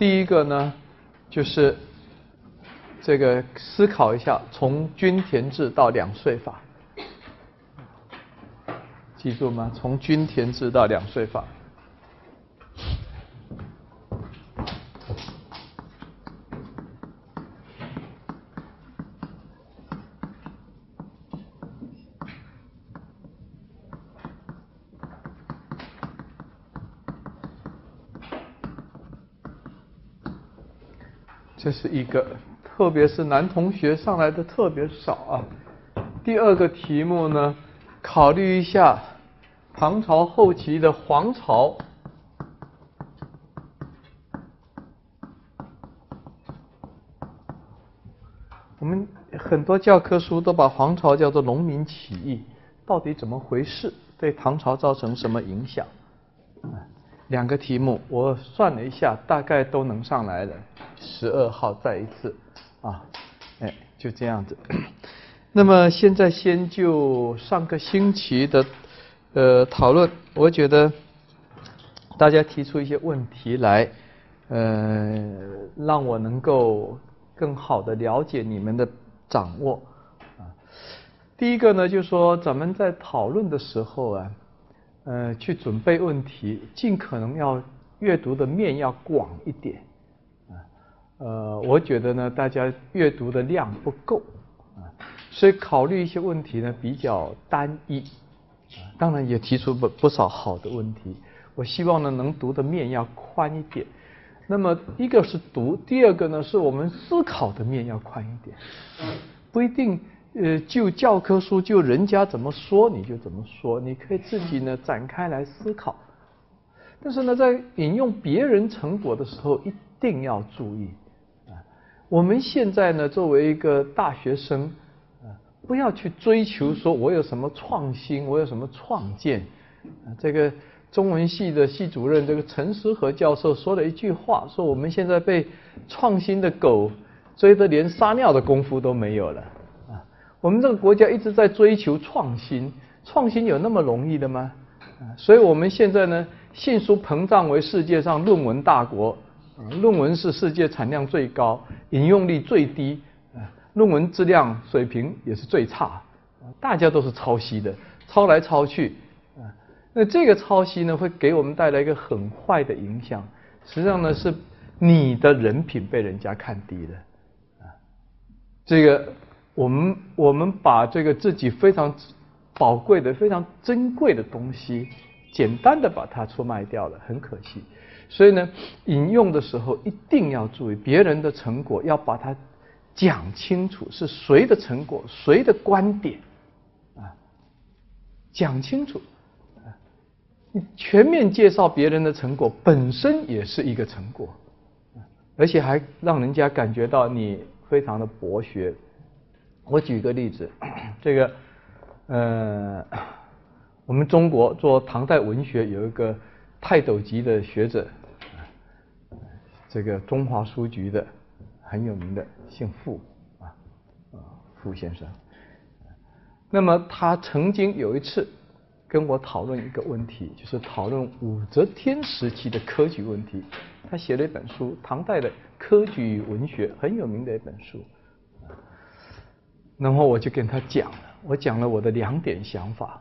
第一个呢，就是这个思考一下从均田制到两税法，记住吗？从均田制到两税法。这是一个，特别是男同学上来的特别少啊。第二个题目呢，考虑一下唐朝后期的黄巢。我们很多教科书都把黄巢叫做农民起义，到底怎么回事？对唐朝造成什么影响？两个题目，我算了一下，大概都能上来了。十二号再一次，啊，哎，就这样子。那么现在先就上个星期的呃讨论，我觉得大家提出一些问题来，呃，让我能够更好的了解你们的掌握。啊，第一个呢，就是说咱们在讨论的时候啊。呃，去准备问题，尽可能要阅读的面要广一点，啊，呃，我觉得呢，大家阅读的量不够，啊，所以考虑一些问题呢比较单一，啊，当然也提出不不少好的问题，我希望呢能读的面要宽一点，那么一个是读，第二个呢是我们思考的面要宽一点，不一定。呃，就教科书，就人家怎么说你就怎么说，你可以自己呢展开来思考。但是呢，在引用别人成果的时候，一定要注意啊。我们现在呢，作为一个大学生啊，不要去追求说我有什么创新，我有什么创建。啊，这个中文系的系主任这个陈思和教授说了一句话，说我们现在被创新的狗追得连撒尿的功夫都没有了。我们这个国家一直在追求创新，创新有那么容易的吗？所以我们现在呢，迅速膨胀为世界上论文大国，论文是世界产量最高、引用率最低，论文质量水平也是最差，大家都是抄袭的，抄来抄去，那这个抄袭呢，会给我们带来一个很坏的影响，实际上呢，是你的人品被人家看低了，啊，这个。我们我们把这个自己非常宝贵的、非常珍贵的东西，简单的把它出卖掉了，很可惜。所以呢，引用的时候一定要注意别人的成果，要把它讲清楚是谁的成果、谁的观点啊，讲清楚。你全面介绍别人的成果，本身也是一个成果，而且还让人家感觉到你非常的博学。我举个例子，这个，呃，我们中国做唐代文学有一个泰斗级的学者，这个中华书局的很有名的，姓傅啊，啊，傅先生。那么他曾经有一次跟我讨论一个问题，就是讨论武则天时期的科举问题。他写了一本书，唐代的科举文学很有名的一本书。然后我就跟他讲了，我讲了我的两点想法，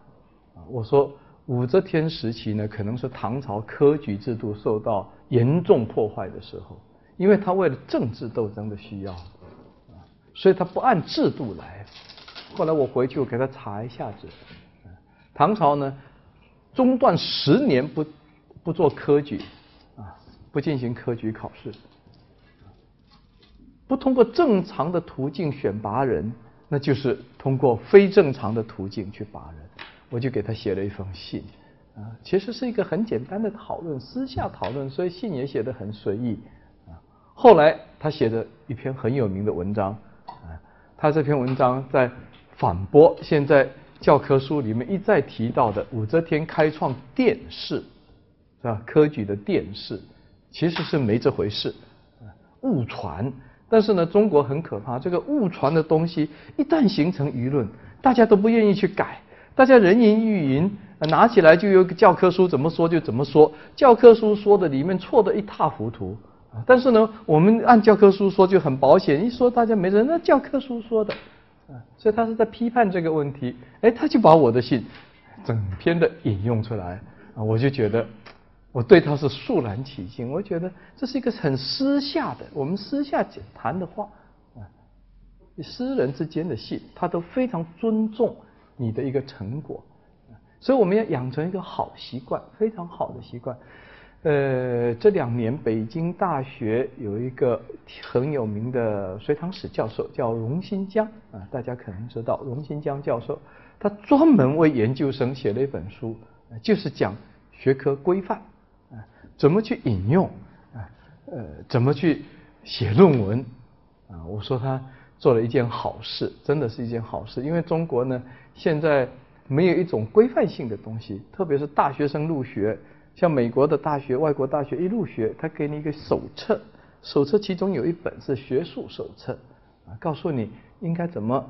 啊，我说武则天时期呢，可能是唐朝科举制度受到严重破坏的时候，因为他为了政治斗争的需要，啊，所以他不按制度来。后来我回去我给他查一下子，唐朝呢中断十年不不做科举，啊，不进行科举考试，不通过正常的途径选拔人。那就是通过非正常的途径去拔人，我就给他写了一封信，啊，其实是一个很简单的讨论，私下讨论，所以信也写得很随意，啊，后来他写的一篇很有名的文章，啊，他这篇文章在反驳现在教科书里面一再提到的武则天开创殿试，是吧？科举的殿试其实是没这回事，误传。但是呢，中国很可怕，这个误传的东西一旦形成舆论，大家都不愿意去改，大家人云亦云，拿起来就有个教科书怎么说就怎么说，教科书说的里面错的一塌糊涂，但是呢，我们按教科书说就很保险，一说大家没人，那教科书说的，啊，所以他是在批判这个问题。哎，他就把我的信整篇的引用出来，啊，我就觉得我对他是肃然起敬。我觉得这是一个很私下的，我们私下谈的话，啊，私人之间的戏，他都非常尊重你的一个成果，所以我们要养成一个好习惯，非常好的习惯。呃，这两年北京大学有一个很有名的隋唐史教授，叫荣新江啊，大家可能知道荣新江教授，他专门为研究生写了一本书，就是讲学科规范，怎么去引用啊，呃，怎么去写论文啊。我说他做了一件好事，真的是一件好事，因为中国呢现在没有一种规范性的东西，特别是大学生入学。像美国的大学、外国大学一入学，他给你一个手册，手册其中有一本是学术手册，啊，告诉你应该怎么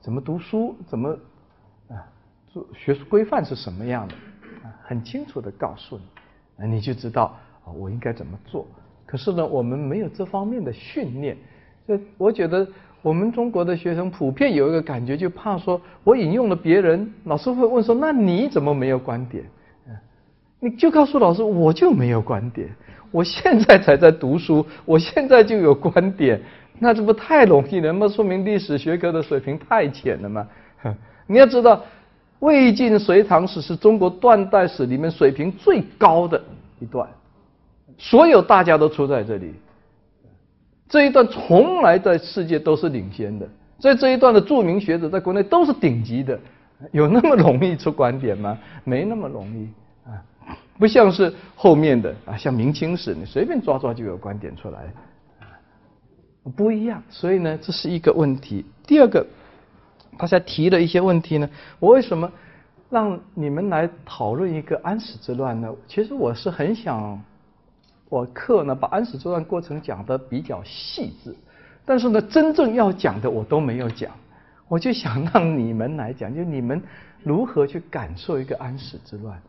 怎么读书，怎么啊做学术规范是什么样的，啊，很清楚的告诉你，你就知道啊我应该怎么做。可是呢，我们没有这方面的训练，所以我觉得我们中国的学生普遍有一个感觉，就怕说我引用了别人，老师会问说，那你怎么没有观点？你就告诉老师，我就没有观点，我现在才在读书，我现在就有观点，那这不太容易了吗？说明历史学科的水平太浅了嘛。你要知道，魏晋隋唐史是中国断代史里面水平最高的一段，所有大家都出在这里，这一段从来在世界都是领先的，在这一段的著名学者在国内都是顶级的，有那么容易出观点吗？没那么容易啊。不像是后面的啊，像明清史，你随便抓抓就有观点出来，不一样。所以呢，这是一个问题。第二个，大家提了一些问题呢，我为什么让你们来讨论一个安史之乱呢？其实我是很想，我课呢把安史之乱过程讲的比较细致，但是呢，真正要讲的我都没有讲，我就想让你们来讲，就你们如何去感受一个安史之乱。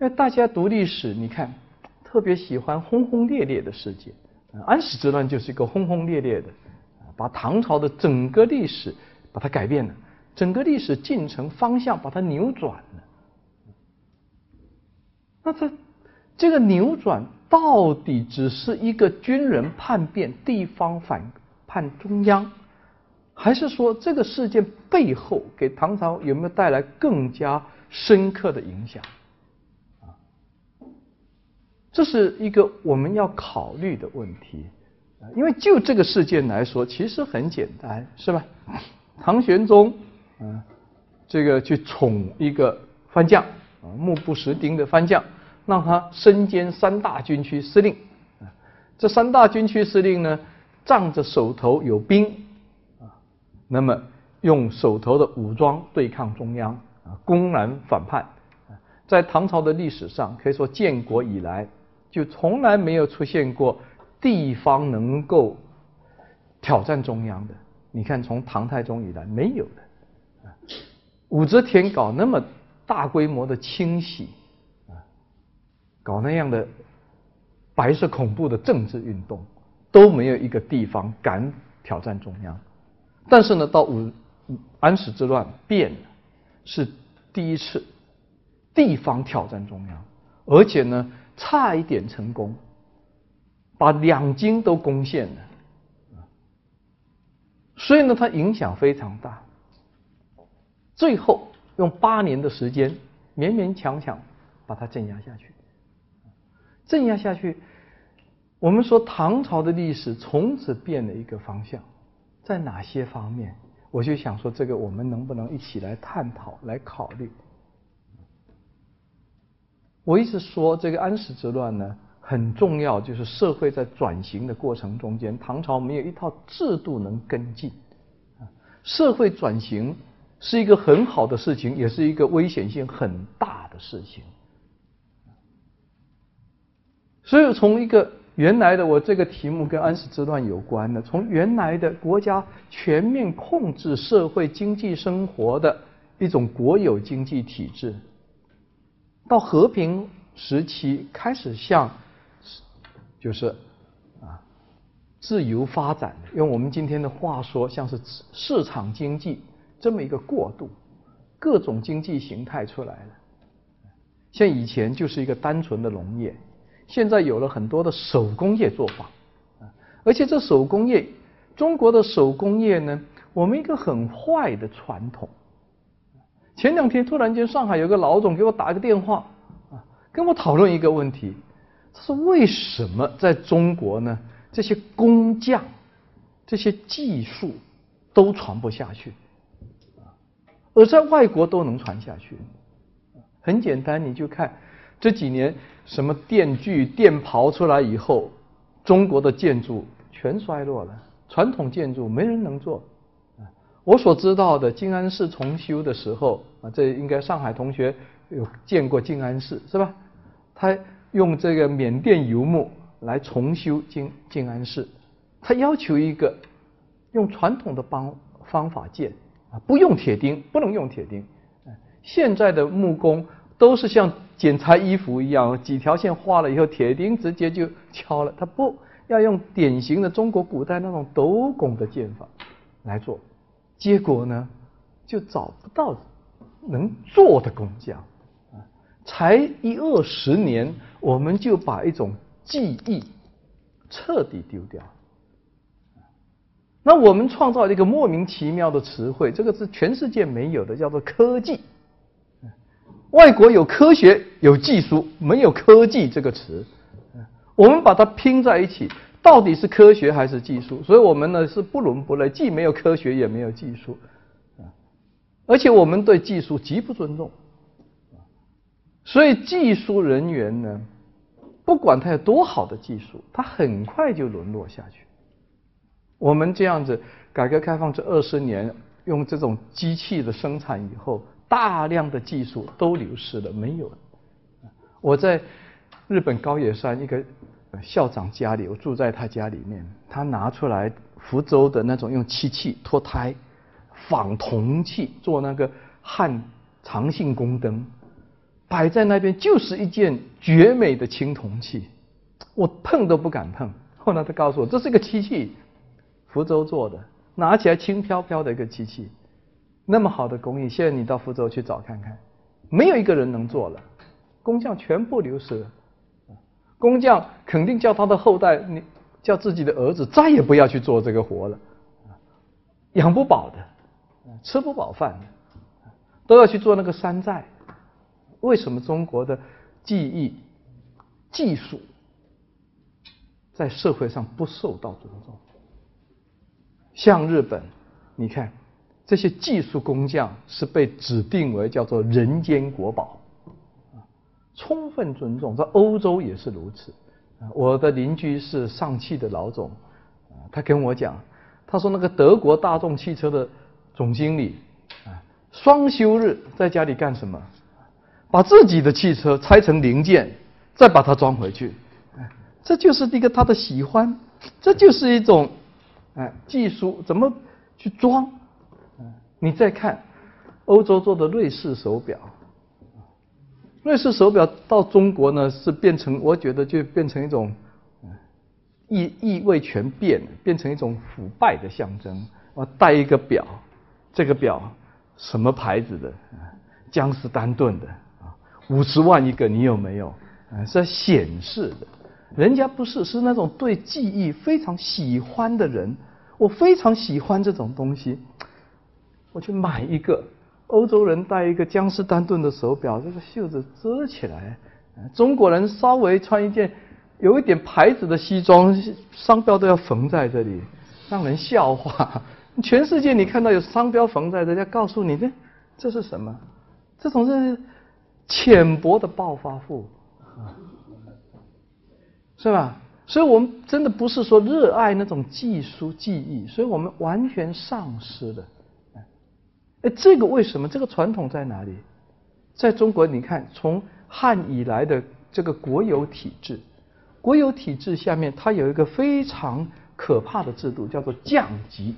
因为大家读历史，你看特别喜欢轰轰烈烈的事件，安史之乱就是一个轰轰烈烈的，把唐朝的整个历史把它改变了，整个历史进程方向把它扭转了。那这这个扭转到底只是一个军人叛变、地方反叛中央，还是说这个事件背后给唐朝有没有带来更加深刻的影响？这是一个我们要考虑的问题，因为就这个事件来说，其实很简单，是吧？唐玄宗，嗯，这个去宠一个番将，啊，目不识丁的番将，让他身兼三大军区司令，啊，这三大军区司令呢，仗着手头有兵，啊，那么用手头的武装对抗中央，啊，公然反叛，在唐朝的历史上，可以说建国以来。就从来没有出现过地方能够挑战中央的。你看，从唐太宗以来没有的。啊武则天搞那么大规模的清洗，啊，搞那样的白色恐怖的政治运动，都没有一个地方敢挑战中央。但是呢，到武安史之乱变了，是第一次地方挑战中央，而且呢。差一点成功，把两京都攻陷了，所以呢，它影响非常大。最后用八年的时间，勉勉强强把它镇压下去。镇压下去，我们说唐朝的历史从此变了一个方向，在哪些方面？我就想说，这个我们能不能一起来探讨、来考虑？我一直说，这个安史之乱呢很重要，就是社会在转型的过程中间，唐朝没有一套制度能跟进。社会转型是一个很好的事情，也是一个危险性很大的事情。所以，从一个原来的我这个题目跟安史之乱有关的，从原来的国家全面控制社会经济生活的一种国有经济体制。到和平时期开始向，就是啊自由发展，用我们今天的话说，像是市场经济这么一个过渡，各种经济形态出来了。像以前就是一个单纯的农业，现在有了很多的手工业作坊，而且这手工业，中国的手工业呢，我们一个很坏的传统。前两天突然间，上海有个老总给我打个电话，啊，跟我讨论一个问题，他说为什么在中国呢，这些工匠、这些技术都传不下去，而在外国都能传下去？很简单，你就看这几年什么电锯、电刨出来以后，中国的建筑全衰落了，传统建筑没人能做。我所知道的静安寺重修的时候啊，这应该上海同学有见过静安寺是吧？他用这个缅甸油木来重修静静安寺，他要求一个用传统的方方法建啊，不用铁钉，不能用铁钉。现在的木工都是像剪裁衣服一样，几条线画了以后，铁钉直接就敲了。他不要用典型的中国古代那种斗拱的建法来做，结果呢，就找不到能做的工匠啊！才一二十年，我们就把一种记忆彻底丢掉。那我们创造了一个莫名其妙的词汇，这个是全世界没有的，叫做科技。外国有科学有技术，没有科技这个词，我们把它拼在一起，到底是科学还是技术？所以我们呢是不伦不类，既没有科学也没有技术，而且我们对技术极不尊重，所以技术人员呢，不管他有多好的技术，他很快就沦落下去。我们这样子，改革开放这二十年，用这种机器的生产以后。大量的技术都流失了，没有了。我在日本高野山一个校长家里，我住在他家里面，他拿出来福州的那种用漆器脱胎仿铜器做那个汉长信宫灯，摆在那边就是一件绝美的青铜器，我碰都不敢碰。后来他告诉我，这是一个漆器，福州做的，拿起来轻飘飘的一个漆器。那么好的工艺，现在你到福州去找看看，没有一个人能做了，工匠全部流失了。工匠肯定叫他的后代，你叫自己的儿子再也不要去做这个活了，养不饱的，吃不饱饭的，都要去做那个山寨。为什么中国的技艺、技术在社会上不受到尊重？像日本，你看。这些技术工匠是被指定为叫做人间国宝，充分尊重。在欧洲也是如此。我的邻居是上汽的老总，他跟我讲，他说那个德国大众汽车的总经理，双休日在家里干什么？把自己的汽车拆成零件，再把它装回去。这就是一个他的喜欢，这就是一种哎技术怎么去装。你再看欧洲做的瑞士手表，瑞士手表到中国呢是变成，我觉得就变成一种意意味全变，变成一种腐败的象征。我戴一个表，这个表什么牌子的？江诗丹顿的，五十万一个，你有没有？啊，是显示的，人家不是，是那种对记忆非常喜欢的人。我非常喜欢这种东西。我去买一个，欧洲人戴一个江诗丹顿的手表，这个袖子遮起来；中国人稍微穿一件有一点牌子的西装，商标都要缝在这里，让人笑话。全世界你看到有商标缝在这，要告诉你这这是什么？这种是浅薄的暴发户，是吧？所以我们真的不是说热爱那种技术技艺，所以我们完全丧失了。哎，这个为什么？这个传统在哪里？在中国，你看，从汉以来的这个国有体制，国有体制下面，它有一个非常可怕的制度，叫做降级。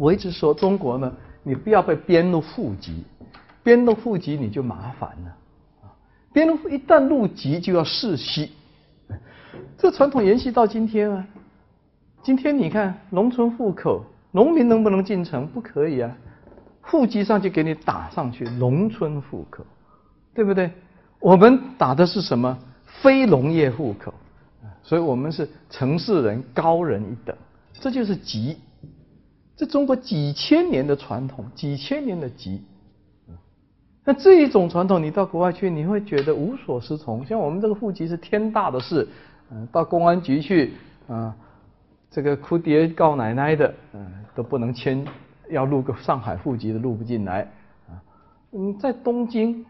我一直说，中国呢，你不要被编入户籍，编入户籍你就麻烦了，编了一旦入籍就要世袭，这传统延续到今天啊。今天你看农村户口，农民能不能进城？不可以啊，户籍上就给你打上去农村户口，对不对？我们打的是什么？非农业户口，所以我们是城市人高人一等，这就是籍。这中国几千年的传统，几千年的籍。那这一种传统，你到国外去，你会觉得无所适从。像我们这个户籍是天大的事，嗯，到公安局去啊。这个哭爹告奶奶的，嗯，都不能签，要录个上海户籍的录不进来，啊，嗯，在东京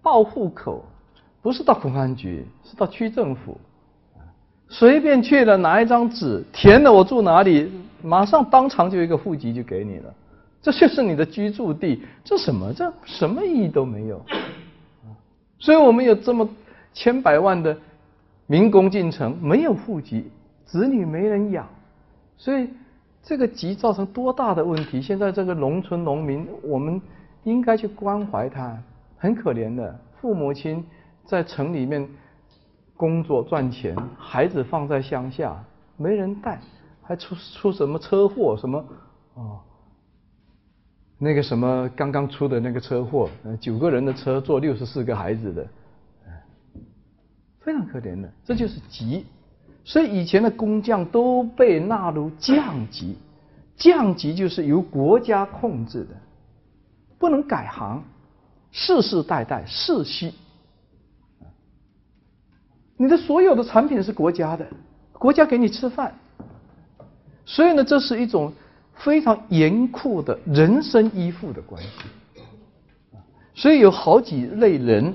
报户口，不是到公安局，是到区政府，随便去了拿一张纸填了我住哪里，马上当场就一个户籍就给你了，这就是你的居住地，这什么？这什么意义都没有，所以我们有这么千百万的民工进城，没有户籍。子女没人养，所以这个疾造成多大的问题？现在这个农村农民，我们应该去关怀他，很可怜的父母亲在城里面工作赚钱，孩子放在乡下没人带，还出出什么车祸？什么哦，那个什么刚刚出的那个车祸，九个人的车坐六十四个孩子的，非常可怜的，这就是急。所以以前的工匠都被纳入降级，降级就是由国家控制的，不能改行，世世代代世袭。你的所有的产品是国家的，国家给你吃饭，所以呢，这是一种非常严酷的人身依附的关系。所以有好几类人，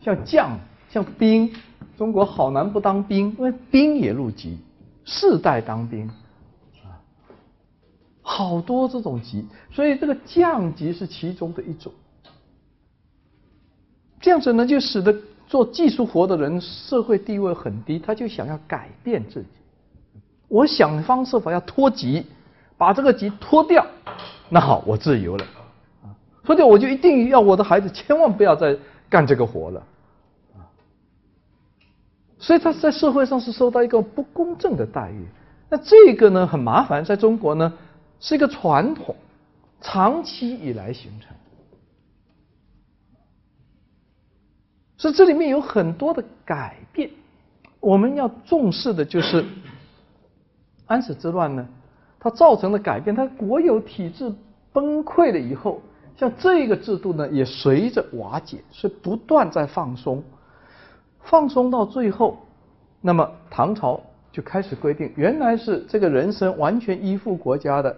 像将，像兵。中国好男不当兵，因为兵也入籍，世代当兵，啊，好多这种级，所以这个降级是其中的一种。这样子呢，就使得做技术活的人社会地位很低，他就想要改变自己，我想方设法要脱籍，把这个籍脱掉，那好，我自由了，啊，脱掉我就一定要我的孩子千万不要再干这个活了。所以他在社会上是受到一个不公正的待遇，那这个呢很麻烦，在中国呢是一个传统，长期以来形成，所以这里面有很多的改变，我们要重视的就是安史之乱呢，它造成的改变，它国有体制崩溃了以后，像这个制度呢也随着瓦解，是不断在放松。放松到最后，那么唐朝就开始规定，原来是这个人生完全依附国家的，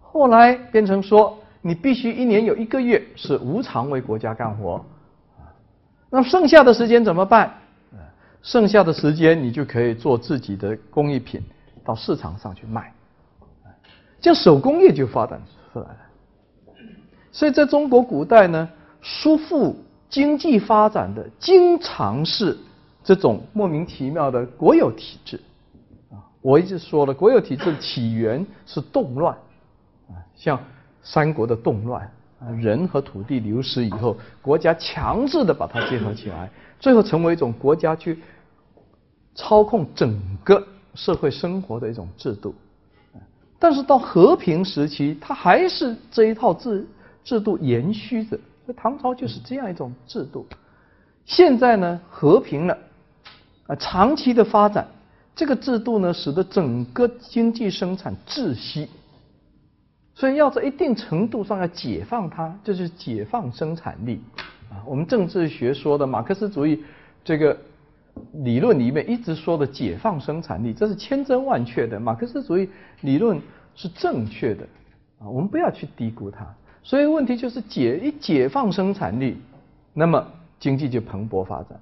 后来变成说你必须一年有一个月是无偿为国家干活，那剩下的时间怎么办？剩下的时间你就可以做自己的工艺品到市场上去卖，这样手工业就发展出来了。所以在中国古代呢，叔父。经济发展的经常是这种莫名其妙的国有体制啊！我一直说了，国有体制起源是动乱啊，像三国的动乱人和土地流失以后，国家强制的把它结合起来，最后成为一种国家去操控整个社会生活的一种制度。但是到和平时期，它还是这一套制制度延续着。唐朝就是这样一种制度。现在呢，和平了，啊，长期的发展，这个制度呢，使得整个经济生产窒息。所以要在一定程度上要解放它，就是解放生产力。啊，我们政治学说的马克思主义这个理论里面一直说的解放生产力，这是千真万确的。马克思主义理论是正确的，啊，我们不要去低估它。所以问题就是解一解放生产力，那么经济就蓬勃发展。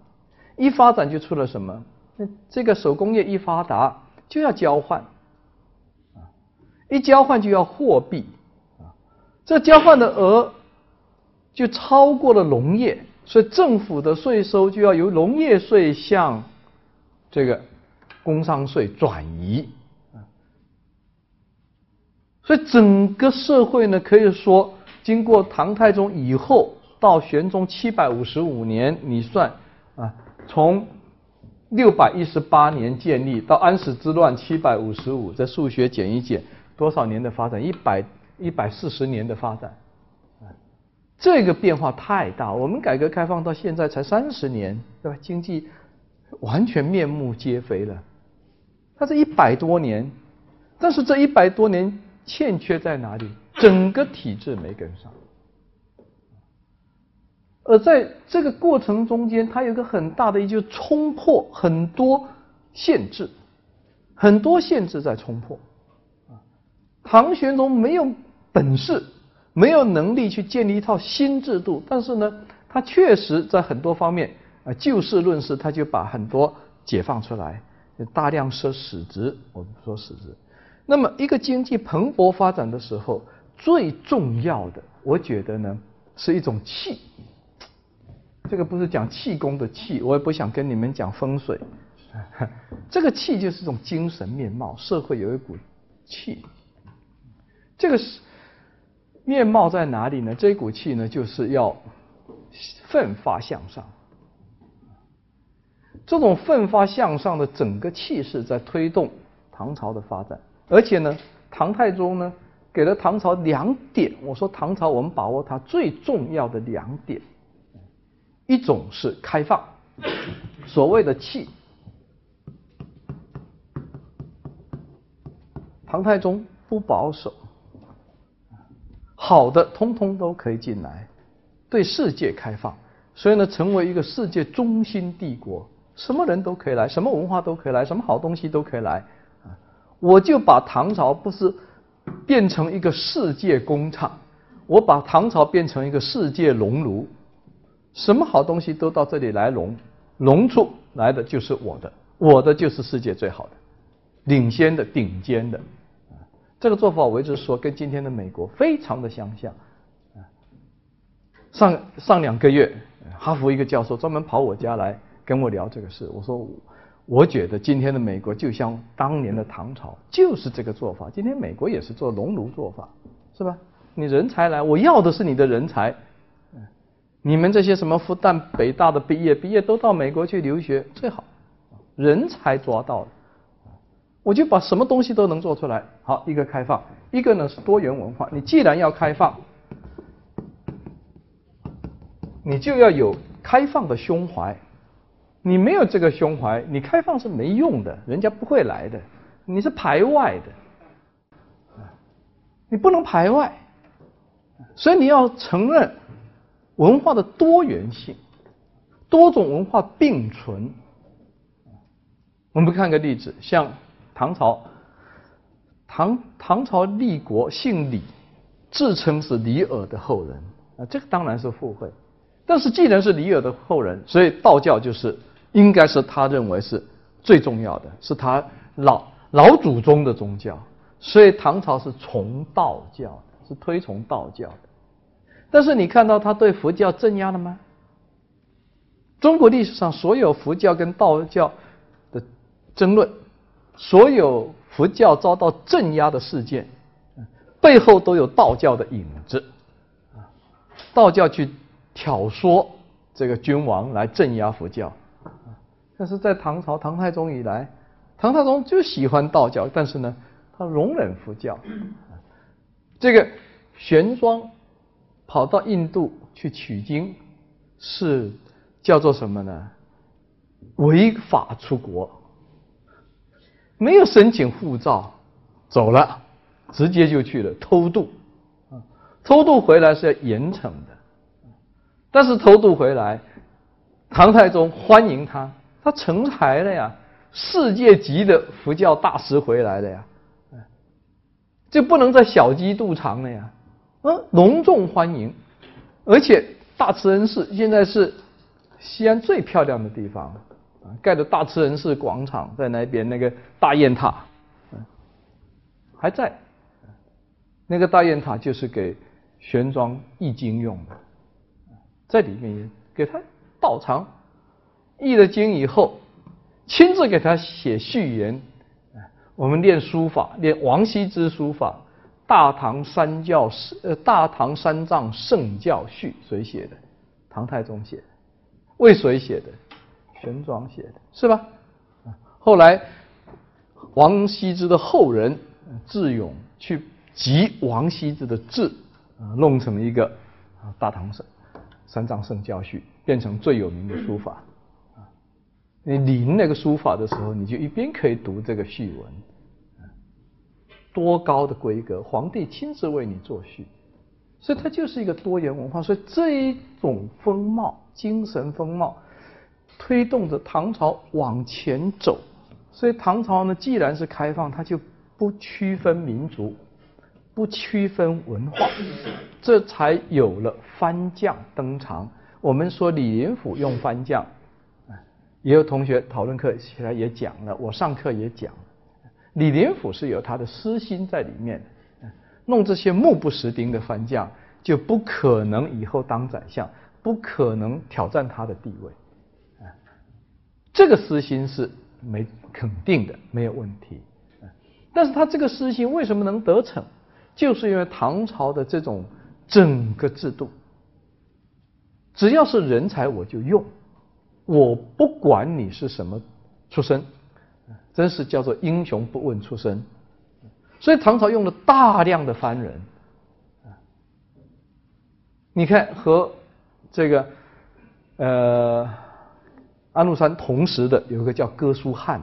一发展就出了什么？那这个手工业一发达就要交换，一交换就要货币，啊，这交换的额就超过了农业，所以政府的税收就要由农业税向这个工商税转移，啊，所以整个社会呢可以说。经过唐太宗以后，到玄宗七百五十五年，你算啊，从六百一十八年建立到安史之乱七百五十五，这数学减一减，多少年的发展？一百一百四十年的发展，这个变化太大。我们改革开放到现在才三十年，对吧？经济完全面目皆非了。它是一百多年，但是这一百多年欠缺在哪里？整个体制没跟上。而在这个过程中间，它有个很大的，就冲破很多限制，很多限制在冲破。唐玄宗没有本事，没有能力去建立一套新制度，但是呢，他确实在很多方面啊，就事论事，他就把很多解放出来，大量设史职，我们说史职。那么，一个经济蓬勃发展的时候，最重要的，我觉得呢，是一种气。这个不是讲气功的气，我也不想跟你们讲风水。这个气就是一种精神面貌，社会有一股气。这个是面貌在哪里呢？这股气呢，就是要奋发向上。这种奋发向上的整个气势在推动唐朝的发展，而且呢，唐太宗呢给了唐朝两点。我说唐朝，我们把握它最重要的两点。一种是开放，所谓的气，唐太宗不保守，好的通通都可以进来，对世界开放，所以呢，成为一个世界中心帝国，什么人都可以来，什么文化都可以来，什么好东西都可以来，啊，我就把唐朝不是变成一个世界工厂，我把唐朝变成一个世界熔炉。什么好东西都到这里来融，融出来的就是我的，我的就是世界最好的、领先的、顶尖的。这个做法我一直说跟今天的美国非常的相像。上上两个月，哈佛一个教授专门跑我家来跟我聊这个事。我说，我觉得今天的美国就像当年的唐朝，就是这个做法。今天美国也是做熔炉做法，是吧？你人才来，我要的是你的人才。你们这些什么复旦、北大的毕业，毕业都到美国去留学最好，人才抓到了，我就把什么东西都能做出来。好，一个开放，一个呢是多元文化。你既然要开放，你就要有开放的胸怀。你没有这个胸怀，你开放是没用的，人家不会来的。你是排外的，你不能排外，所以你要承认。文化的多元性，多种文化并存。我们看个例子，像唐朝，唐唐朝立国姓李，自称是李耳的后人啊，这个当然是附会。但是既然是李耳的后人，所以道教就是应该是他认为是最重要的，是他老老祖宗的宗教。所以唐朝是崇道教，是推崇道教的。但是你看到他对佛教镇压了吗？中国历史上所有佛教跟道教的争论，所有佛教遭到镇压的事件，背后都有道教的影子。道教去挑唆这个君王来镇压佛教。但是在唐朝唐太宗以来，唐太宗就喜欢道教，但是呢，他容忍佛教。这个玄奘。跑到印度去取经，是叫做什么呢？违法出国，没有申请护照，走了，直接就去了偷渡，偷渡回来是要严惩的，但是偷渡回来，唐太宗欢迎他，他成才了呀，世界级的佛教大师回来了呀，就不能再小鸡肚肠了呀。嗯，隆重欢迎，而且大慈恩寺现在是西安最漂亮的地方，盖的大慈恩寺广场在那边，那个大雁塔，还在，那个大雁塔就是给玄奘译经用的，在里面给他道场，译了经以后，亲自给他写序言，我们练书法，练王羲之书法。大唐三教呃，大唐三藏圣教序谁写的？唐太宗写的，为谁写的？玄奘写的，是吧？后来王羲之的后人智勇去集王羲之的字，啊，弄成了一个啊《大唐三三藏圣教序》，变成最有名的书法。你临那个书法的时候，你就一边可以读这个序文，多高的规格，皇帝亲自为你作序。所以它就是一个多元文化，所以这一种风貌、精神风貌，推动着唐朝往前走。所以唐朝呢，既然是开放，它就不区分民族，不区分文化，这才有了藩将登场。我们说李林甫用藩将，也有同学讨论课起来也讲了，我上课也讲，李林甫是有他的私心在里面的。弄这些目不识丁的藩将，就不可能以后当宰相，不可能挑战他的地位。这个私心是没肯定的，没有问题。但是他这个私心为什么能得逞？就是因为唐朝的这种整个制度，只要是人才我就用，我不管你是什么出身，真是叫做英雄不问出身。所以唐朝用了大量的藩人，你看和这个呃安禄山同时的有一个叫哥舒翰，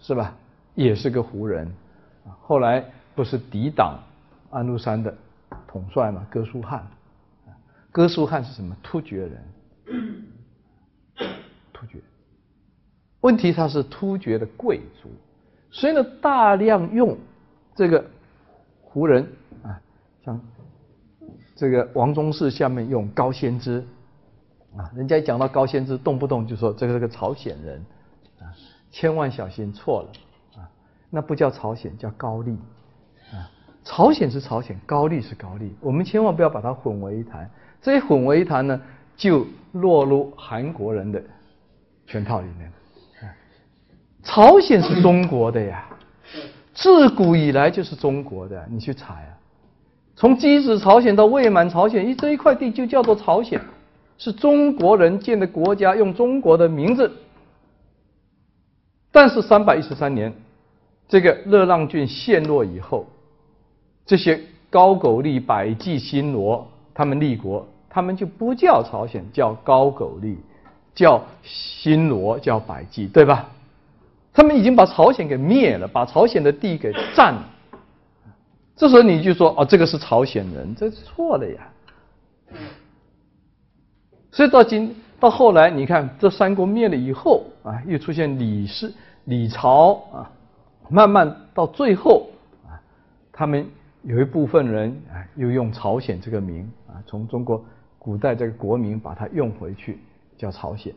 是吧？也是个胡人，后来不是抵挡安禄山的统帅嘛？哥舒翰，哥舒翰是什么？突厥人，突厥。问题他是突厥的贵族，所以呢，大量用。这个胡人啊，像这个王宗室下面用高仙芝啊，人家一讲到高仙芝，动不动就说这个这个朝鲜人啊，千万小心错了啊，那不叫朝鲜，叫高丽啊，朝鲜是朝鲜，高丽是高丽，我们千万不要把它混为一谈，这一混为一谈呢，就落入韩国人的圈套里面朝鲜是中国的呀。自古以来就是中国的，你去查啊。从箕子朝鲜到魏满朝鲜，一这一块地就叫做朝鲜，是中国人建的国家，用中国的名字。但是三百一十三年，这个热浪郡陷落以后，这些高句丽、百济、新罗他们立国，他们就不叫朝鲜，叫高句丽，叫新罗，叫百济，对吧？他们已经把朝鲜给灭了，把朝鲜的地给占了。这时候你就说哦，这个是朝鲜人，这是错了呀。所以到今到后来，你看这三国灭了以后啊，又出现李氏、李朝啊，慢慢到最后啊，他们有一部分人啊，又用朝鲜这个名啊，从中国古代这个国名把它用回去，叫朝鲜。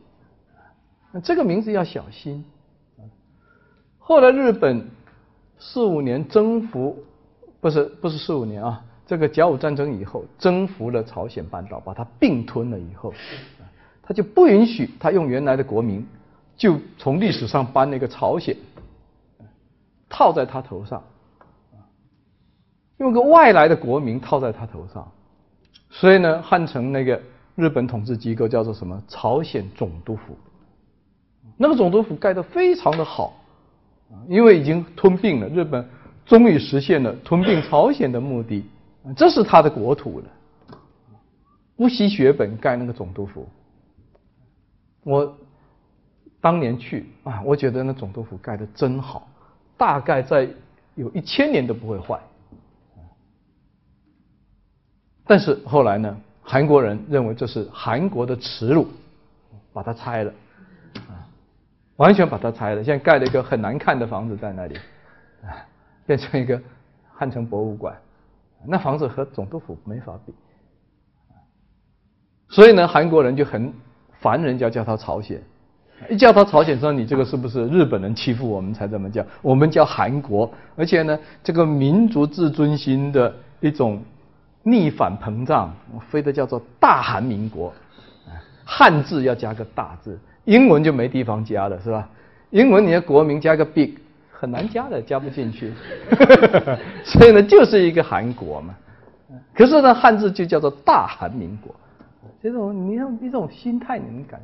那这个名字要小心。后来日本四五年征服，不是不是四五年啊，这个甲午战争以后征服了朝鲜半岛，把它并吞了以后，他就不允许他用原来的国名，就从历史上搬那个朝鲜，套在他头上，用个外来的国名套在他头上，所以呢，汉城那个日本统治机构叫做什么？朝鲜总督府，那个总督府盖得非常的好。因为已经吞并了，日本终于实现了吞并朝鲜的目的，这是他的国土了。不惜血本盖那个总督府，我当年去啊，我觉得那总督府盖的真好，大概在有一千年都不会坏。但是后来呢，韩国人认为这是韩国的耻辱，把它拆了。完全把它拆了，现在盖了一个很难看的房子在那里，变成一个汉城博物馆。那房子和总督府没法比，所以呢，韩国人就很烦人家叫他朝鲜，一叫他朝鲜说你这个是不是日本人欺负我们才这么叫？我们叫韩国，而且呢，这个民族自尊心的一种逆反膨胀，非得叫做大韩民国，汉字要加个大字。英文就没地方加了，是吧？英文你的国名加个 big 很难加的，加不进去。所以呢，就是一个韩国嘛。可是呢，汉字就叫做大韩民国，这种你看一种心态，你能感。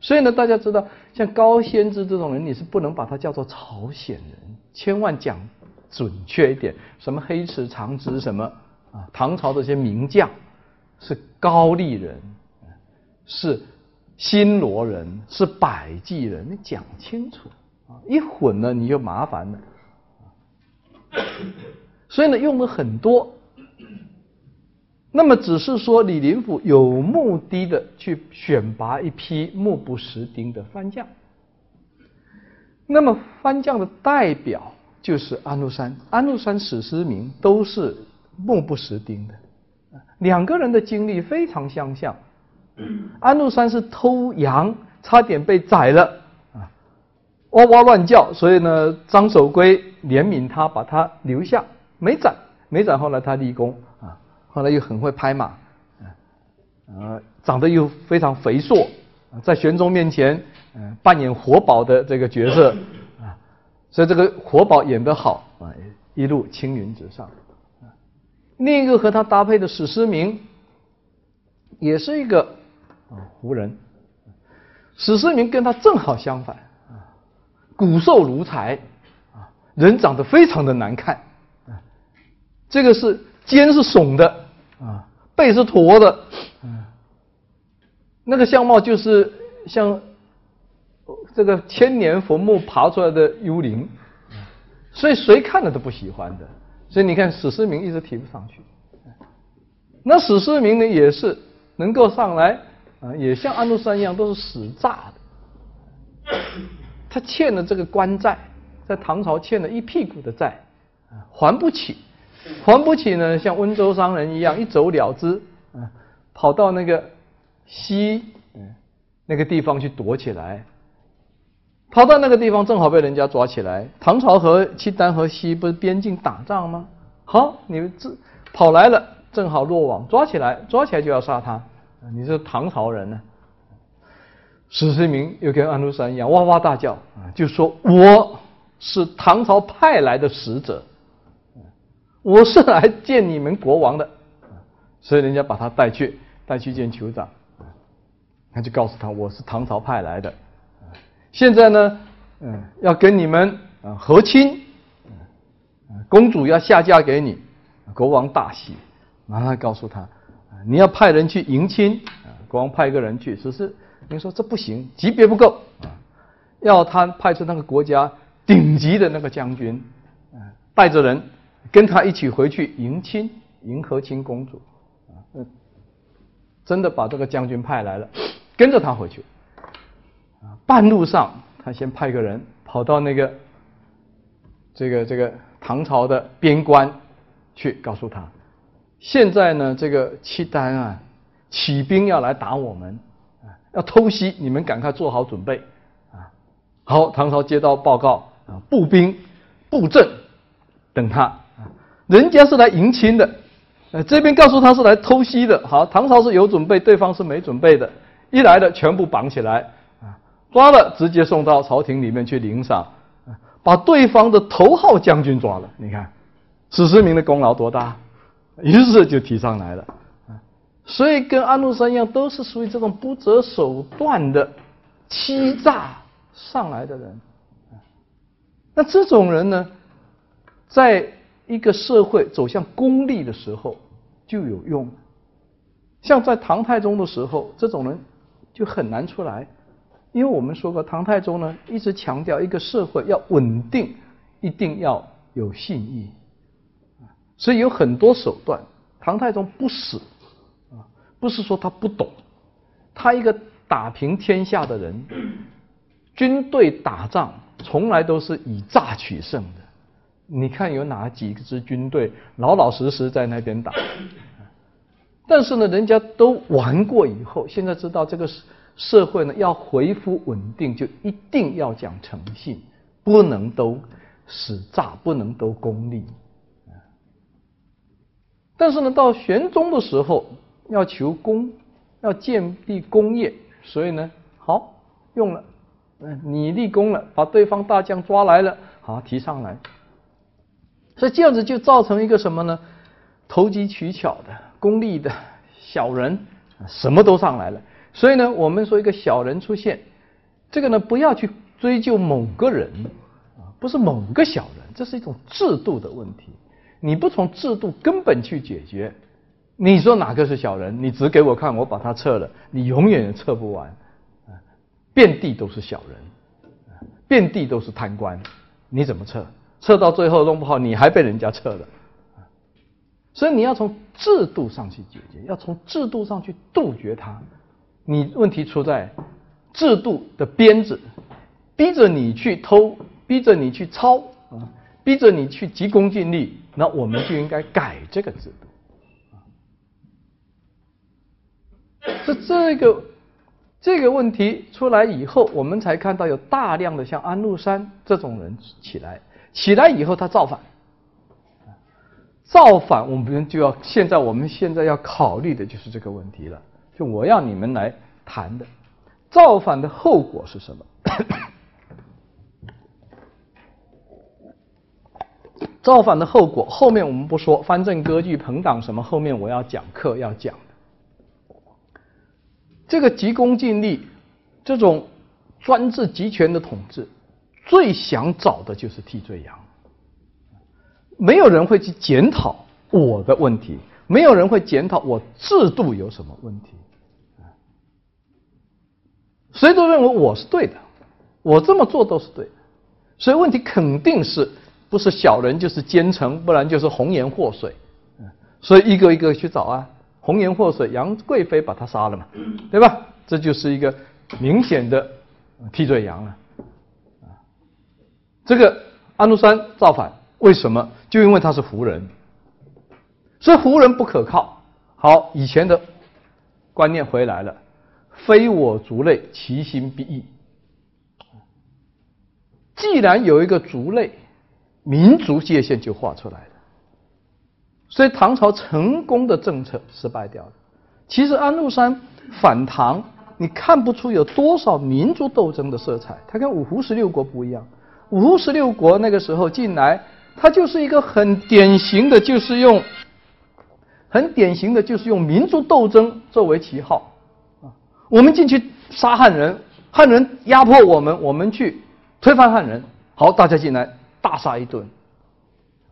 所以呢，大家知道，像高仙芝这种人，你是不能把他叫做朝鲜人，千万讲准确一点。什么黑池长直什么啊？唐朝这些名将是高丽人，是新罗人，是百济人，你讲清楚！一混了你就麻烦了。所以呢，用了很多。那么只是说李林甫有目的的去选拔一批目不识丁的番将。那么番将的代表就是安禄山，安禄山、史思明都是目不识丁的。两个人的经历非常相像。安禄山是偷羊，差点被宰了，哇哇乱叫，所以呢，张守珪怜悯他，把他留下，没斩，没斩，后来他立功啊。后来又很会拍马，啊，长得又非常肥硕，在玄宗面前，嗯，扮演活宝的这个角色，啊，所以这个活宝演得好，啊，一路青云直上。另一个和他搭配的史思明，也是一个啊胡人，史思明跟他正好相反，骨瘦如柴，啊，人长得非常的难看，啊，这个是肩是耸的。啊，背是驼的，嗯，那个相貌就是像这个千年坟墓爬出来的幽灵，所以谁看了都不喜欢的。所以你看史思明一直提不上去，那史思明呢也是能够上来啊，也像安禄山一样都是死炸的。他欠了这个官债，在唐朝欠了一屁股的债，还不起。还不起呢，像温州商人一样一走了之，啊，跑到那个西，嗯，那个地方去躲起来。跑到那个地方正好被人家抓起来。唐朝和契丹和西不是边境打仗吗？好，你们这跑来了，正好落网，抓起来，抓起来就要杀他。你是唐朝人呢？史思明又跟安禄山一样，哇哇大叫啊，就说我是唐朝派来的使者。我是来见你们国王的，所以人家把他带去，带去见酋长，他就告诉他我是唐朝派来的，现在呢，嗯，要跟你们啊和亲，公主要下嫁给你，国王大喜，马上告诉他，你要派人去迎亲，国王派一个人去，只是你说这不行，级别不够啊，要他派出那个国家顶级的那个将军，带着人。跟他一起回去迎亲，迎和亲公主，啊，真的把这个将军派来了，跟着他回去，啊，半路上他先派个人跑到那个这个这个唐朝的边关去，告诉他，现在呢这个契丹啊起兵要来打我们，要偷袭，你们赶快做好准备，啊，好，唐朝接到报告，啊，步兵布阵等他。啊人家是来迎亲的，呃，这边告诉他是来偷袭的。好，唐朝是有准备，对方是没准备的。一来的全部绑起来，啊，抓了直接送到朝廷里面去领赏，把对方的头号将军抓了。你看，史思明的功劳多大？于是就提上来了。所以跟安禄山一样，都是属于这种不择手段的欺诈上来的人。那这种人呢，在一个社会走向功利的时候就有用，像在唐太宗的时候，这种人就很难出来，因为我们说过，唐太宗呢一直强调一个社会要稳定，一定要有信义，所以有很多手段。唐太宗不死，不是说他不懂，他一个打平天下的人，军队打仗从来都是以诈取胜的。你看有哪几支军队老老实实在那边打？但是呢，人家都玩过以后，现在知道这个社会呢要恢复稳定，就一定要讲诚信，不能都使诈，不能都功利。但是呢，到玄宗的时候要求功，要建立功业，所以呢，好用了，嗯，你立功了，把对方大将抓来了，好提上来。所以这样子就造成一个什么呢？投机取巧的、功利的小人什么都上来了。所以呢，我们说一个小人出现，这个呢不要去追究某个人啊，不是某个小人，这是一种制度的问题。你不从制度根本去解决，你说哪个是小人？你指给我看，我把它撤了，你永远也撤不完啊！遍地都是小人，遍地都是贪官，你怎么撤？撤到最后弄不好，你还被人家撤了。所以你要从制度上去解决，要从制度上去杜绝它。你问题出在制度的鞭子，逼着你去偷，逼着你去抄啊，逼着你去急功近利，那我们就应该改这个制度。是这个这个问题出来以后，我们才看到有大量的像安禄山这种人起来，起来以后他造反。造反，我们就要现在我们现在要考虑的就是这个问题了。就我要你们来谈的，造反的后果是什么？造反的后果后面我们不说，藩镇割据、朋党什么，后面我要讲课要讲。这个急功近利，这种专制集权的统治，最想找的就是替罪羊。没有人会去检讨我的问题，没有人会检讨我制度有什么问题，谁都认为我是对的，我这么做都是对的，所以问题肯定是不是小人就是奸臣，不然就是红颜祸水，所以一个一个去找啊，红颜祸水，杨贵妃把他杀了嘛，对吧？这就是一个明显的替罪羊了，这个安禄山造反。为什么？就因为他是胡人，所以胡人不可靠。好，以前的观念回来了，非我族类，其心必异。既然有一个族类，民族界限就画出来了。所以唐朝成功的政策失败掉了。其实安禄山反唐，你看不出有多少民族斗争的色彩。他跟五胡十六国不一样，五胡十六国那个时候进来。他就是一个很典型的，就是用很典型的，就是用民族斗争作为旗号啊。我们进去杀汉人，汉人压迫我们，我们去推翻汉人。好，大家进来大杀一顿。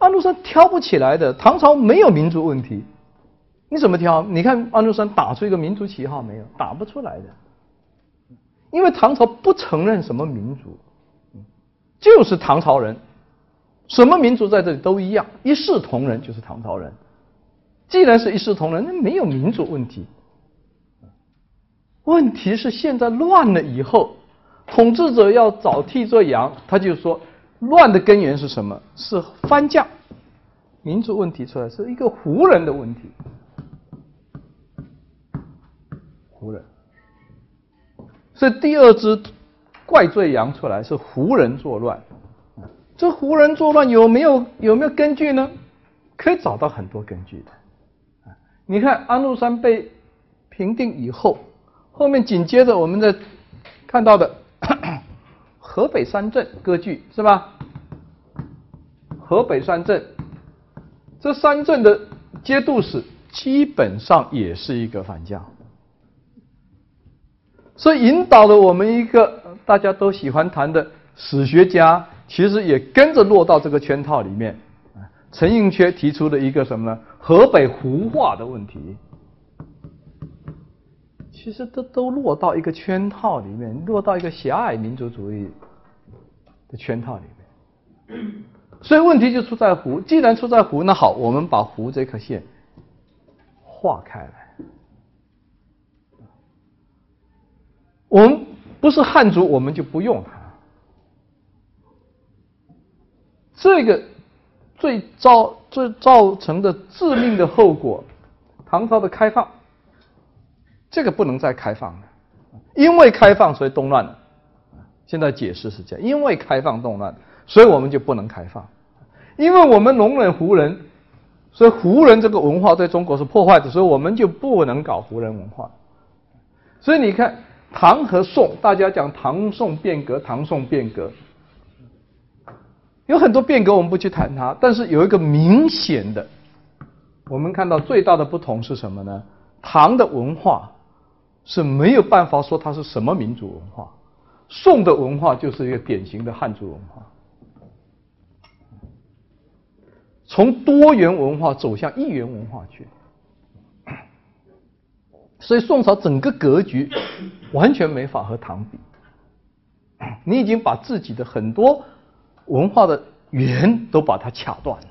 安禄山挑不起来的，唐朝没有民族问题，你怎么挑？你看安禄山打出一个民族旗号没有？打不出来的，因为唐朝不承认什么民族，就是唐朝人。什么民族在这里都一样，一视同仁就是唐朝人。既然是一视同仁，那没有民族问题。问题是现在乱了以后，统治者要找替罪羊，他就说乱的根源是什么？是藩将，民族问题出来是一个胡人的问题，胡人。所以第二支怪罪羊出来是胡人作乱。这胡人作乱有没有有没有根据呢？可以找到很多根据的。你看安禄山被平定以后，后面紧接着我们在看到的河北三镇割据是吧？河北三镇，这三镇的节度使基本上也是一个反将，所以引导了我们一个大家都喜欢谈的史学家。其实也跟着落到这个圈套里面。陈寅恪提出了一个什么呢？河北胡化的问题。其实都都落到一个圈套里面，落到一个狭隘民族主义的圈套里面。所以问题就出在胡。既然出在胡，那好，我们把胡这颗线划开来。我们不是汉族，我们就不用它。这个最造最造成的致命的后果，唐朝的开放，这个不能再开放了，因为开放所以动乱。现在解释是这样，因为开放动乱，所以我们就不能开放，因为我们容忍胡人，所以胡人这个文化对中国是破坏的，所以我们就不能搞胡人文化。所以你看唐和宋，大家讲唐宋变革，唐宋变革。有很多变革，我们不去谈它，但是有一个明显的，我们看到最大的不同是什么呢？唐的文化是没有办法说它是什么民族文化。宋的文化就是一个典型的汉族文化，从多元文化走向一元文化去。所以宋朝整个格局完全没法和唐比。你已经把自己的很多文化的源都把它卡断了。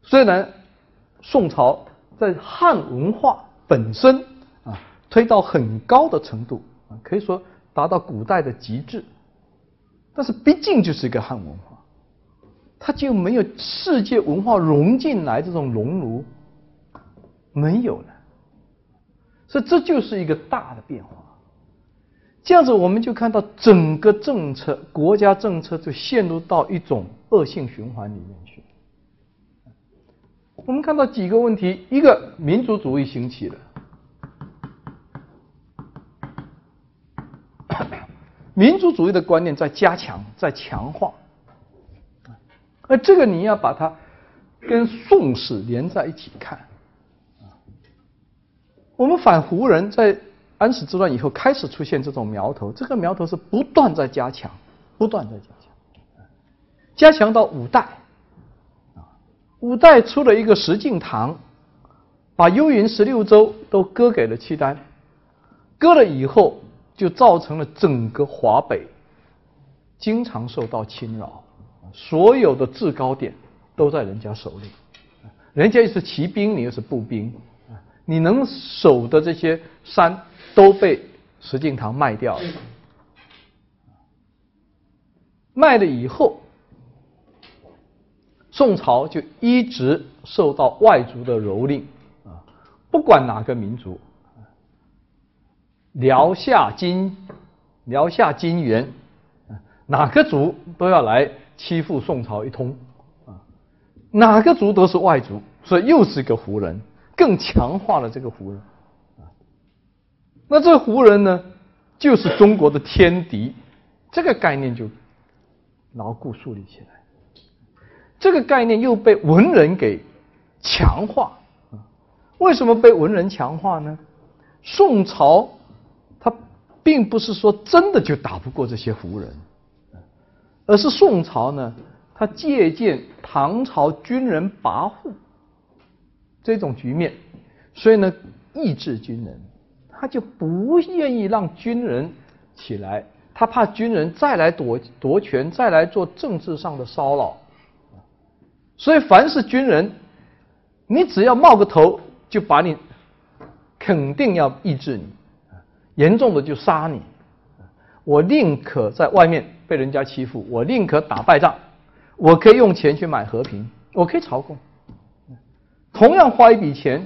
虽然宋朝在汉文化本身啊推到很高的程度啊，可以说达到古代的极致，但是毕竟就是一个汉文化，它就没有世界文化融进来这种熔炉。没有了，所以这就是一个大的变化。这样子，我们就看到整个政策、国家政策就陷入到一种恶性循环里面去。我们看到几个问题：一个，民族主义兴起了，民族主义的观念在加强、在强化，而这个你要把它跟宋史连在一起看。我们反胡人在安史之乱以后开始出现这种苗头，这个苗头是不断在加强，不断在加强，加强到五代，五代出了一个石敬瑭，把幽云十六州都割给了契丹，割了以后就造成了整个华北经常受到侵扰，所有的制高点都在人家手里，人家又是骑兵，你又是步兵。你能守的这些山都被石敬瑭卖掉了，卖了以后，宋朝就一直受到外族的蹂躏啊，不管哪个民族，辽夏金辽夏金元，哪个族都要来欺负宋朝一通啊，哪个族都是外族，所以又是一个胡人。更强化了这个胡人，那这胡人呢，就是中国的天敌，这个概念就牢固树立起来。这个概念又被文人给强化，为什么被文人强化呢？宋朝并不是说真的就打不过这些胡人，而是宋朝呢，他借鉴唐朝军人跋扈。这种局面，所以呢，抑制军人，他就不愿意让军人起来，他怕军人再来夺夺权，再来做政治上的骚扰。所以，凡是军人，你只要冒个头，就把你肯定要抑制你，严重的就杀你。我宁可在外面被人家欺负，我宁可打败仗，我可以用钱去买和平，我可以朝贡。同样花一笔钱，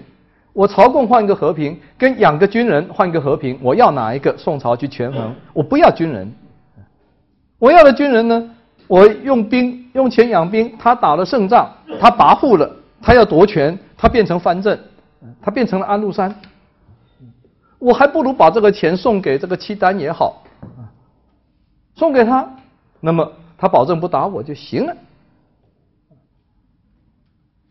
我朝贡换一个和平，跟养个军人换一个和平，我要哪一个？宋朝去权衡，我不要军人。我要的军人呢？我用兵用钱养兵，他打了胜仗，他跋扈了，他要夺权，他变成藩镇，他变成了安禄山。我还不如把这个钱送给这个契丹也好，送给他，那么他保证不打我就行了。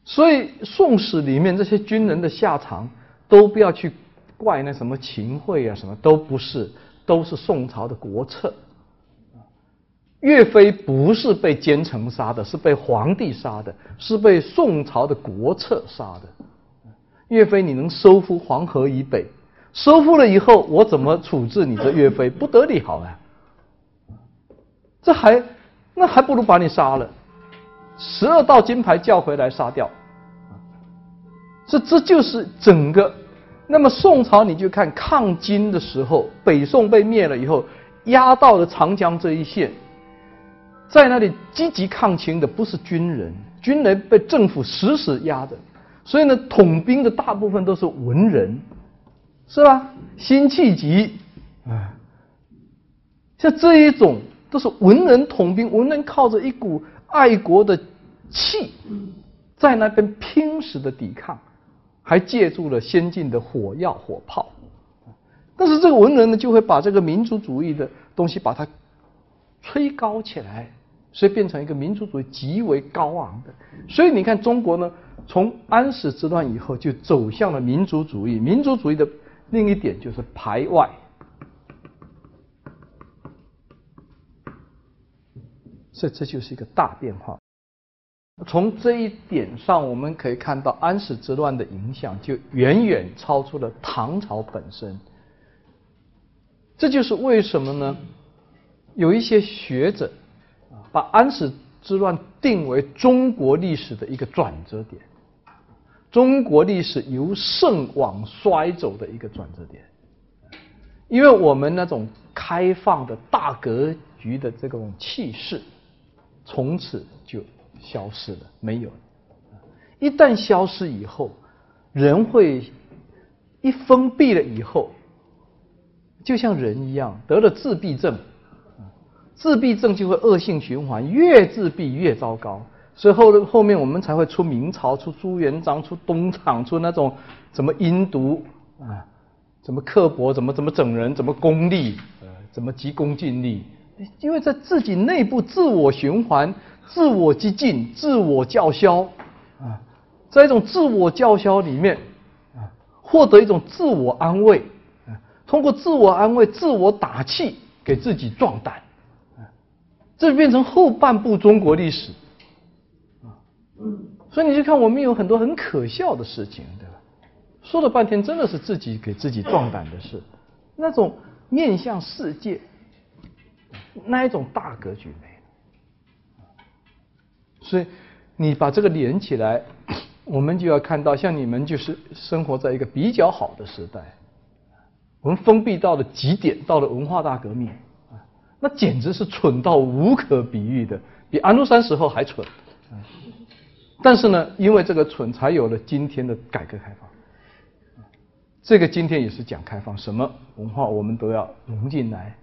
所以《宋史》里面这些军人的下场，都不要去怪那什么秦桧啊，什么都不是，都是宋朝的国策。岳飞不是被奸臣杀的，是被皇帝杀的，是被宋朝的国策杀的。岳飞，你能收复黄河以北，收复了以后，我怎么处置你这岳飞？不得了啊！这还那还不如把你杀了。十二道金牌叫回来杀掉，这这就是整个。那么宋朝你就看抗金的时候，北宋被灭了以后，压到了长江这一线，在那里积极抗清的不是军人，军人被政府死死压着，所以呢，统兵的大部分都是文人，是吧？辛弃疾，啊，像这一种都是文人统兵，文人靠着一股。爱国的气在那边拼死的抵抗，还借助了先进的火药火炮。但是这个文人呢，就会把这个民族主义的东西把它吹高起来，所以变成一个民族主义极为高昂的。所以你看中国呢，从安史之乱以后就走向了民族主义。民族主义的另一点就是排外，所以这就是一个大变化。从这一点上，我们可以看到安史之乱的影响就远远超出了唐朝本身。这就是为什么呢？有一些学者把安史之乱定为中国历史的一个转折点，中国历史由盛往衰走的一个转折点。因为我们那种开放的大格局的这种气势，从此就。消失了，没有了。一旦消失以后，人会一封闭了以后，就像人一样得了自闭症，自闭症就会恶性循环，越自闭越糟糕。所以后后面我们才会出明朝，出朱元璋，出东厂，出那种怎么阴毒啊，怎么刻薄，怎么怎么整人，怎么功利，呃，怎么急功近利，因为在自己内部自我循环。自我激进、自我叫嚣啊，在一种自我叫嚣里面啊，获得一种自我安慰啊，通过自我安慰、自我打气，给自己壮胆，这变成后半部中国历史啊。所以你就看，我们有很多很可笑的事情，对吧？说了半天，真的是自己给自己壮胆的事，那种面向世界，那一种大格局没。所以你把这个连起来，我们就要看到，像你们就是生活在一个比较好的时代，我们封闭到了极点，到了文化大革命，那简直是蠢到无可比喻的，比安禄山时候还蠢。但是呢，因为这个蠢，才有了今天的改革开放。这个今天也是讲开放，什么文化我们都要融进来。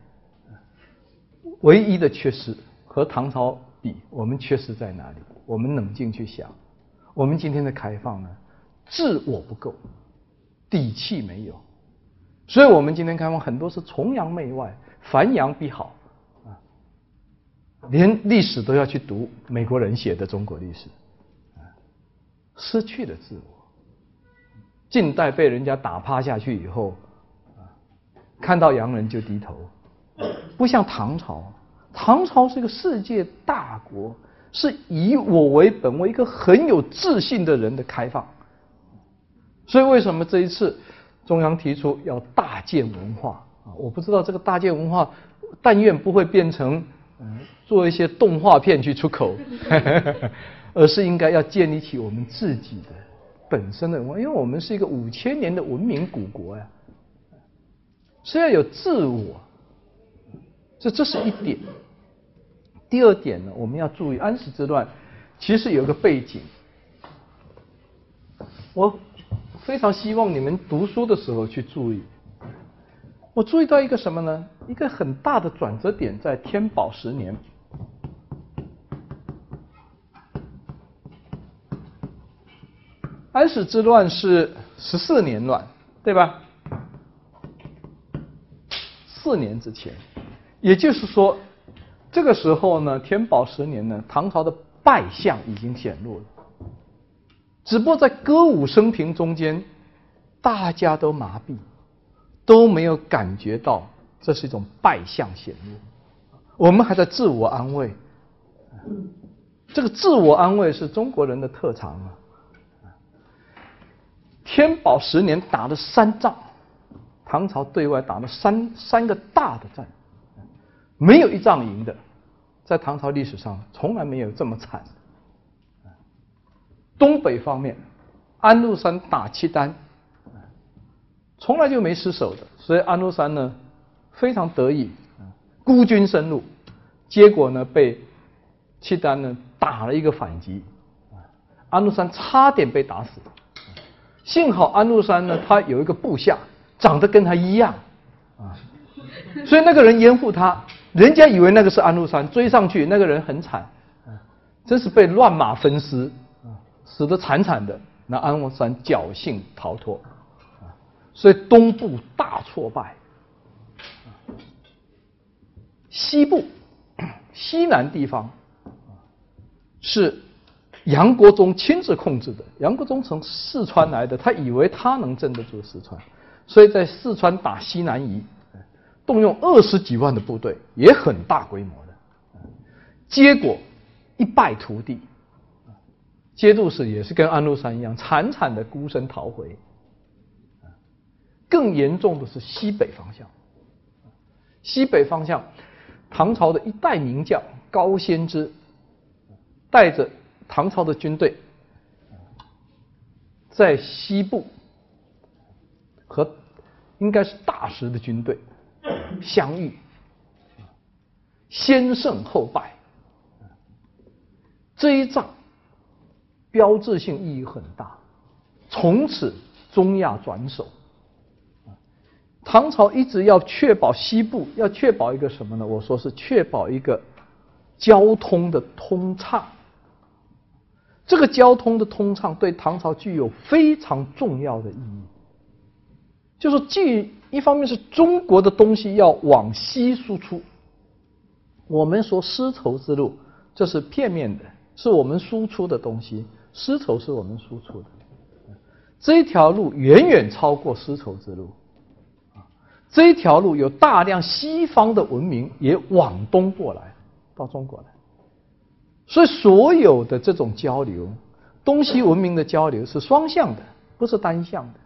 唯一的缺失和唐朝比。我们缺失在哪里？我们冷静去想，我们今天的开放呢？自我不够，底气没有，所以我们今天开放很多是崇洋媚外，繁洋必好啊，连历史都要去读美国人写的中国历史，失去了自我。近代被人家打趴下去以后，看到洋人就低头，不像唐朝。唐朝是一个世界大国，是以我为本，我一个很有自信的人的开放。所以为什么这一次中央提出要大建文化啊？我不知道这个大建文化，但愿不会变成嗯做一些动画片去出口，而是应该要建立起我们自己的本身的文化，因为我们是一个五千年的文明古国呀，是要有自我，这这是一点。第二点呢，我们要注意安史之乱，其实有个背景。我非常希望你们读书的时候去注意。我注意到一个什么呢？一个很大的转折点在天宝十年。安史之乱是十四年乱，对吧？四年之前，也就是说。这个时候呢，天宝十年呢，唐朝的败相已经显露了。只不过在歌舞升平中间，大家都麻痹，都没有感觉到这是一种败相显露。我们还在自我安慰，这个自我安慰是中国人的特长啊。天宝十年打了三仗，唐朝对外打了三三个大的战。没有一仗赢的，在唐朝历史上从来没有这么惨。东北方面，安禄山打契丹，从来就没失手的，所以安禄山呢非常得意，孤军深入，结果呢被契丹呢打了一个反击，安禄山差点被打死，幸好安禄山呢他有一个部下长得跟他一样，啊，所以那个人掩护他。人家以为那个是安禄山，追上去，那个人很惨，真是被乱马分尸，死得惨惨的。那安禄山侥幸逃脱，所以东部大挫败，西部西南地方是杨国忠亲自控制的。杨国忠从四川来的，他以为他能镇得住四川，所以在四川打西南夷，动用二十几万的部队，也很大规模的，结果一败涂地。节度使也是跟安禄山一样，惨惨的孤身逃回。更严重的是西北方向，西北方向，唐朝的一代名将高仙芝，带着唐朝的军队，在西部和应该是大石的军队相遇，先胜后败，这一仗标志性意义很大，从此中亚转手。唐朝一直要确保西部，要确保一个什么呢？我说是确保一个交通的通畅。这个交通的通畅对唐朝具有非常重要的意义。就是既一方面是中国的东西要往西输出，我们说丝绸之路这是片面的，是我们输出的东西，丝绸是我们输出的，这条路远远超过丝绸之路。这条路有大量西方的文明也往东过来，到中国来，所以所有的这种交流，东西文明的交流是双向的，不是单向的。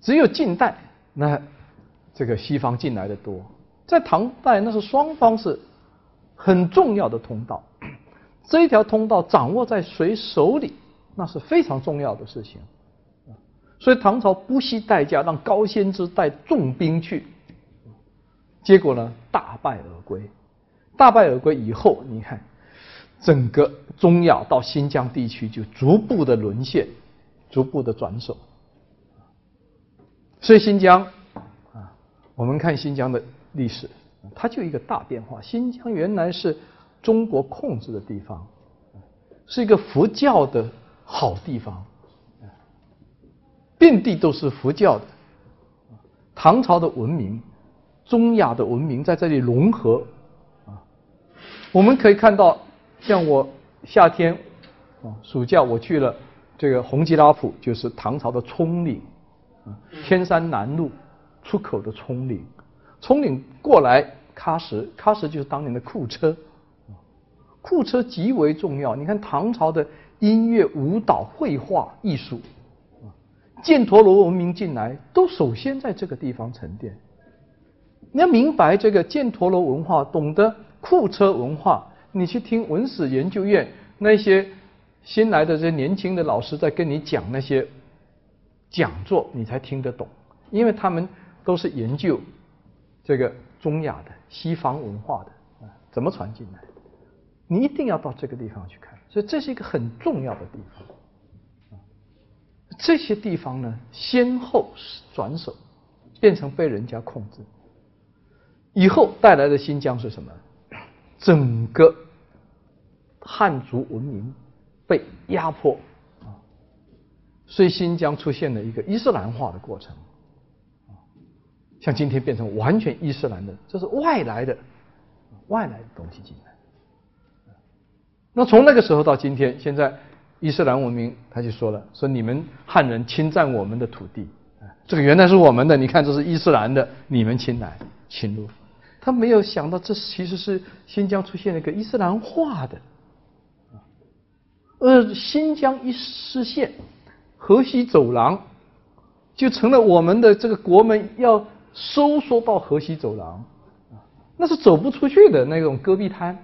只有近代，那这个西方进来的多，在唐代那是双方是很重要的通道，这一条通道掌握在谁手里，那是非常重要的事情。所以唐朝不惜代价让高仙芝带重兵去，结果呢大败而归。大败而归以后，你看整个中亚到新疆地区就逐步的沦陷，逐步的转手。所以新疆啊，我们看新疆的历史，它就一个大变化。新疆原来是中国控制的地方，是一个佛教的好地方。遍地都是佛教的，唐朝的文明，中亚的文明在这里融合啊。我们可以看到，像我夏天啊暑假我去了这个红吉拉普，就是唐朝的葱岭啊，天山南路出口的葱岭，葱岭过来喀什，喀什就是当年的库车，库车极为重要。你看唐朝的音乐、舞蹈、绘画艺术。啊犍陀罗文明进来，都首先在这个地方沉淀。你要明白这个犍陀罗文化，懂得库车文化，你去听文史研究院那些新来的这些年轻的老师在跟你讲那些讲座，你才听得懂，因为他们都是研究这个中亚的西方文化的啊，怎么传进来？你一定要到这个地方去看，所以这是一个很重要的地方。这些地方呢，先后转手，变成被人家控制，以后带来的新疆是什么？整个汉族文明被压迫啊，所以新疆出现了一个伊斯兰化的过程像今天变成完全伊斯兰的，这是外来的外来的东西进来。那从那个时候到今天，现在。伊斯兰文明，他就说了：“说你们汉人侵占我们的土地，这个原来是我们的，你看这是伊斯兰的，你们侵来侵入。”他没有想到，这其实是新疆出现了一个伊斯兰化的，呃，新疆一失陷，河西走廊就成了我们的这个国门要收缩到河西走廊，那是走不出去的那种戈壁滩。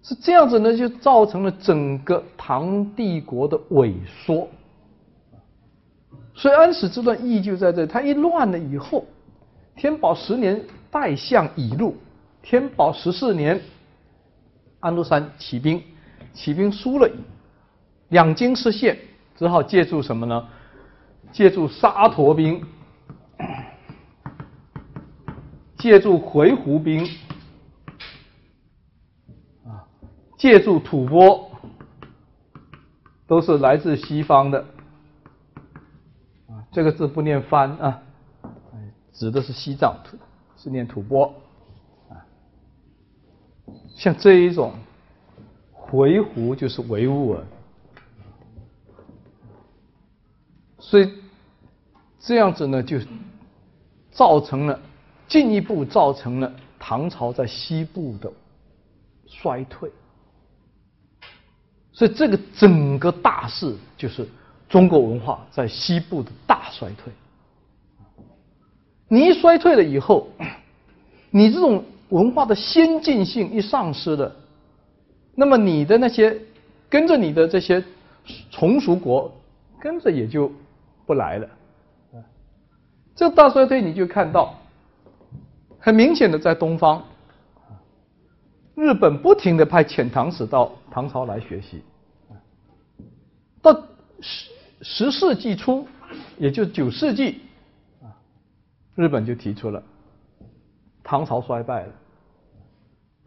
是这样子呢，就造成了整个唐帝国的萎缩。所以安史之乱意义就在这，他一乱了以后，天宝十年代相已入，天宝十四年，安禄山起兵，起兵输了，两京失陷，只好借助什么呢？借助沙陀兵，借助回鹘兵。啊借助吐蕃，都是来自西方的，啊，这个字不念番啊，指的是西藏，是念吐蕃啊。像这一种回鹘就是维吾尔，所以这样子呢，就造成了进一步造成了唐朝在西部的衰退。所以这个整个大势就是中国文化在西部的大衰退。你一衰退了以后，你这种文化的先进性一丧失了，那么你的那些跟着你的这些从属国跟着也就不来了。这大衰退你就看到很明显的在东方。日本不停的派遣唐使到唐朝来学习，到十十世纪初，也就九世纪，日本就提出了唐朝衰败了，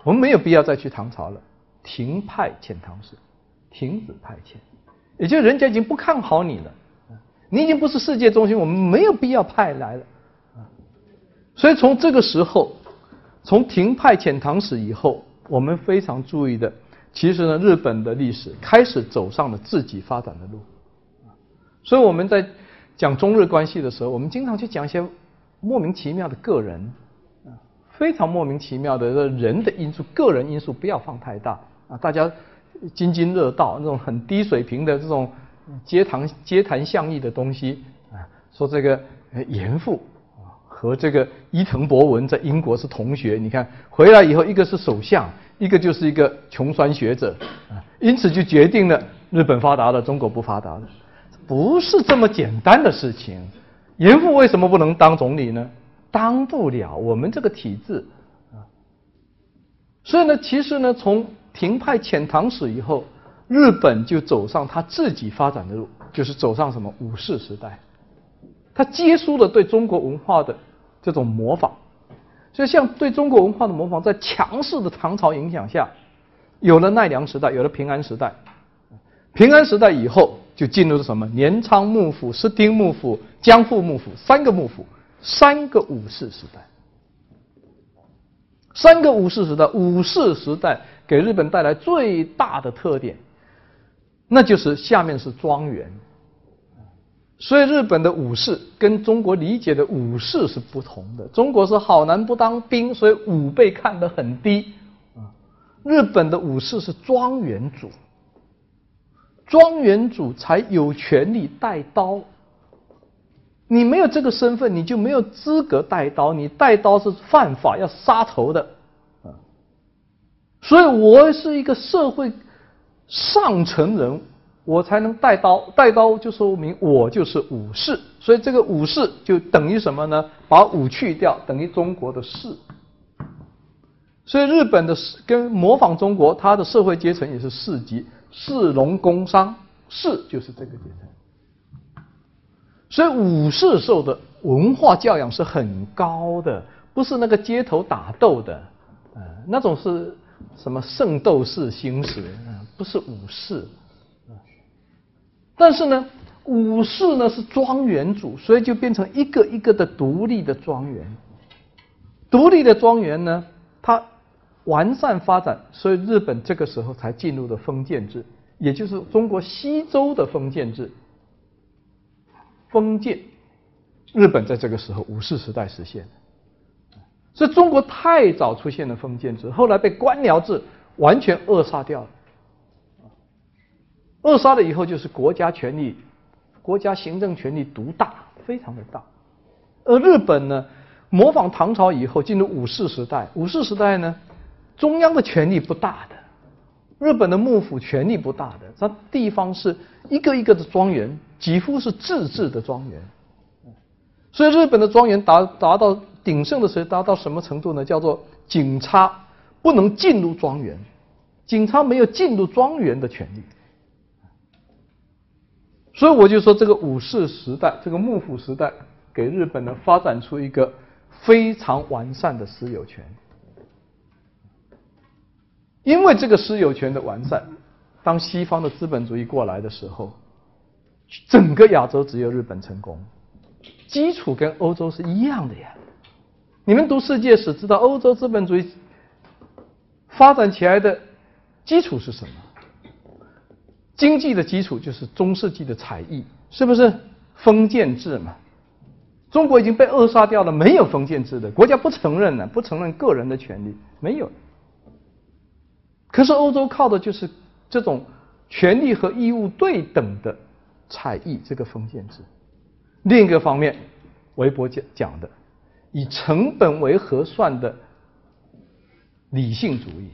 我们没有必要再去唐朝了，停派遣唐使，停止派遣，也就是人家已经不看好你了，你已经不是世界中心，我们没有必要派来了，啊，所以从这个时候，从停派遣唐使以后。我们非常注意的，其实呢，日本的历史开始走上了自己发展的路。所以我们在讲中日关系的时候，我们经常去讲一些莫名其妙的个人，啊非常莫名其妙的人的因素，个人因素不要放太大啊，大家津津乐道那种很低水平的这种街谈街谈巷议的东西啊，说这个严父。和这个伊藤博文在英国是同学，你看回来以后，一个是首相，一个就是一个穷酸学者啊，因此就决定了日本发达了，中国不发达了，不是这么简单的事情。严复为什么不能当总理呢？当不了，我们这个体制啊。所以呢，其实呢，从停派遣唐使以后，日本就走上他自己发展的路，就是走上什么武士时代，他结束了对中国文化的。这种模仿，所以像对中国文化的模仿，在强势的唐朝影响下，有了奈良时代，有了平安时代。平安时代以后，就进入了什么？镰仓幕府、室町幕府、江户幕府三个幕府，三个武士时代。三个武士时代，武士时代给日本带来最大的特点，那就是下面是庄园。所以日本的武士跟中国理解的武士是不同的。中国是好男不当兵，所以武被看得很低。日本的武士是庄园主，庄园主才有权利带刀。你没有这个身份，你就没有资格带刀。你带刀是犯法，要杀头的。所以我是一个社会上层人。我才能带刀，带刀就说明我就是武士，所以这个武士就等于什么呢？把武去掉，等于中国的士。所以日本的士跟模仿中国，它的社会阶层也是士级，士农工商，士就是这个阶层。所以武士受的文化教养是很高的，不是那个街头打斗的，呃，那种是什么圣斗士星矢，不是武士。但是呢，武士呢是庄园主，所以就变成一个一个的独立的庄园。独立的庄园呢，它完善发展，所以日本这个时候才进入了封建制，也就是中国西周的封建制。封建，日本在这个时候武士时代实现的所以中国太早出现了封建制，后来被官僚制完全扼杀掉了。扼杀了以后，就是国家权力、国家行政权力独大，非常的大。而日本呢，模仿唐朝以后，进入武士时代。武士时代呢，中央的权力不大的，日本的幕府权力不大的，它地方是一个一个的庄园，几乎是自治的庄园。所以日本的庄园达达到鼎盛的时候，达到什么程度呢？叫做警察不能进入庄园，警察没有进入庄园的权利。所以我就说，这个武士时代，这个幕府时代，给日本呢发展出一个非常完善的私有权。因为这个私有权的完善，当西方的资本主义过来的时候，整个亚洲只有日本成功，基础跟欧洲是一样的呀。你们读世界史知道，欧洲资本主义发展起来的基础是什么？经济的基础就是中世纪的采邑，是不是封建制嘛？中国已经被扼杀掉了，没有封建制的国家不承认了，不承认个人的权利，没有。可是欧洲靠的就是这种权利和义务对等的采邑这个封建制。另一个方面，韦伯讲讲的以成本为核算的理性主义，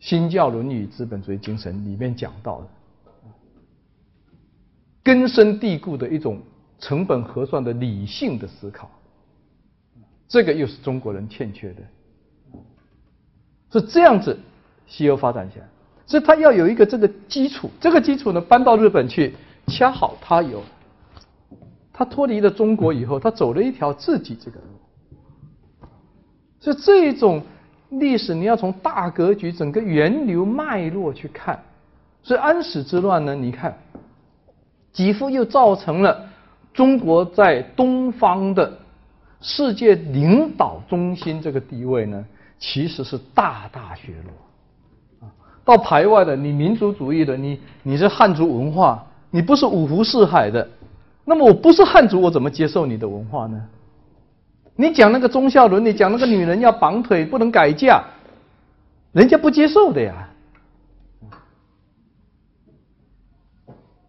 新教伦理与资本主义精神里面讲到的根深蒂固的一种。成本核算的理性的思考，这个又是中国人欠缺的，是这样子，西欧发展起来，所以它要有一个这个基础，这个基础呢搬到日本去，恰好它有，它脱离了中国以后，它走了一条自己这个路，所以这种历史你要从大格局、整个源流脉络去看，所以安史之乱呢，你看，几乎又造成了。中国在东方的世界领导中心这个地位呢，其实是大大削弱。啊，到排外的，你民族主义的，你你是汉族文化，你不是五湖四海的，那么我不是汉族，我怎么接受你的文化呢？你讲那个忠孝伦理，讲那个女人要绑腿不能改嫁，人家不接受的呀。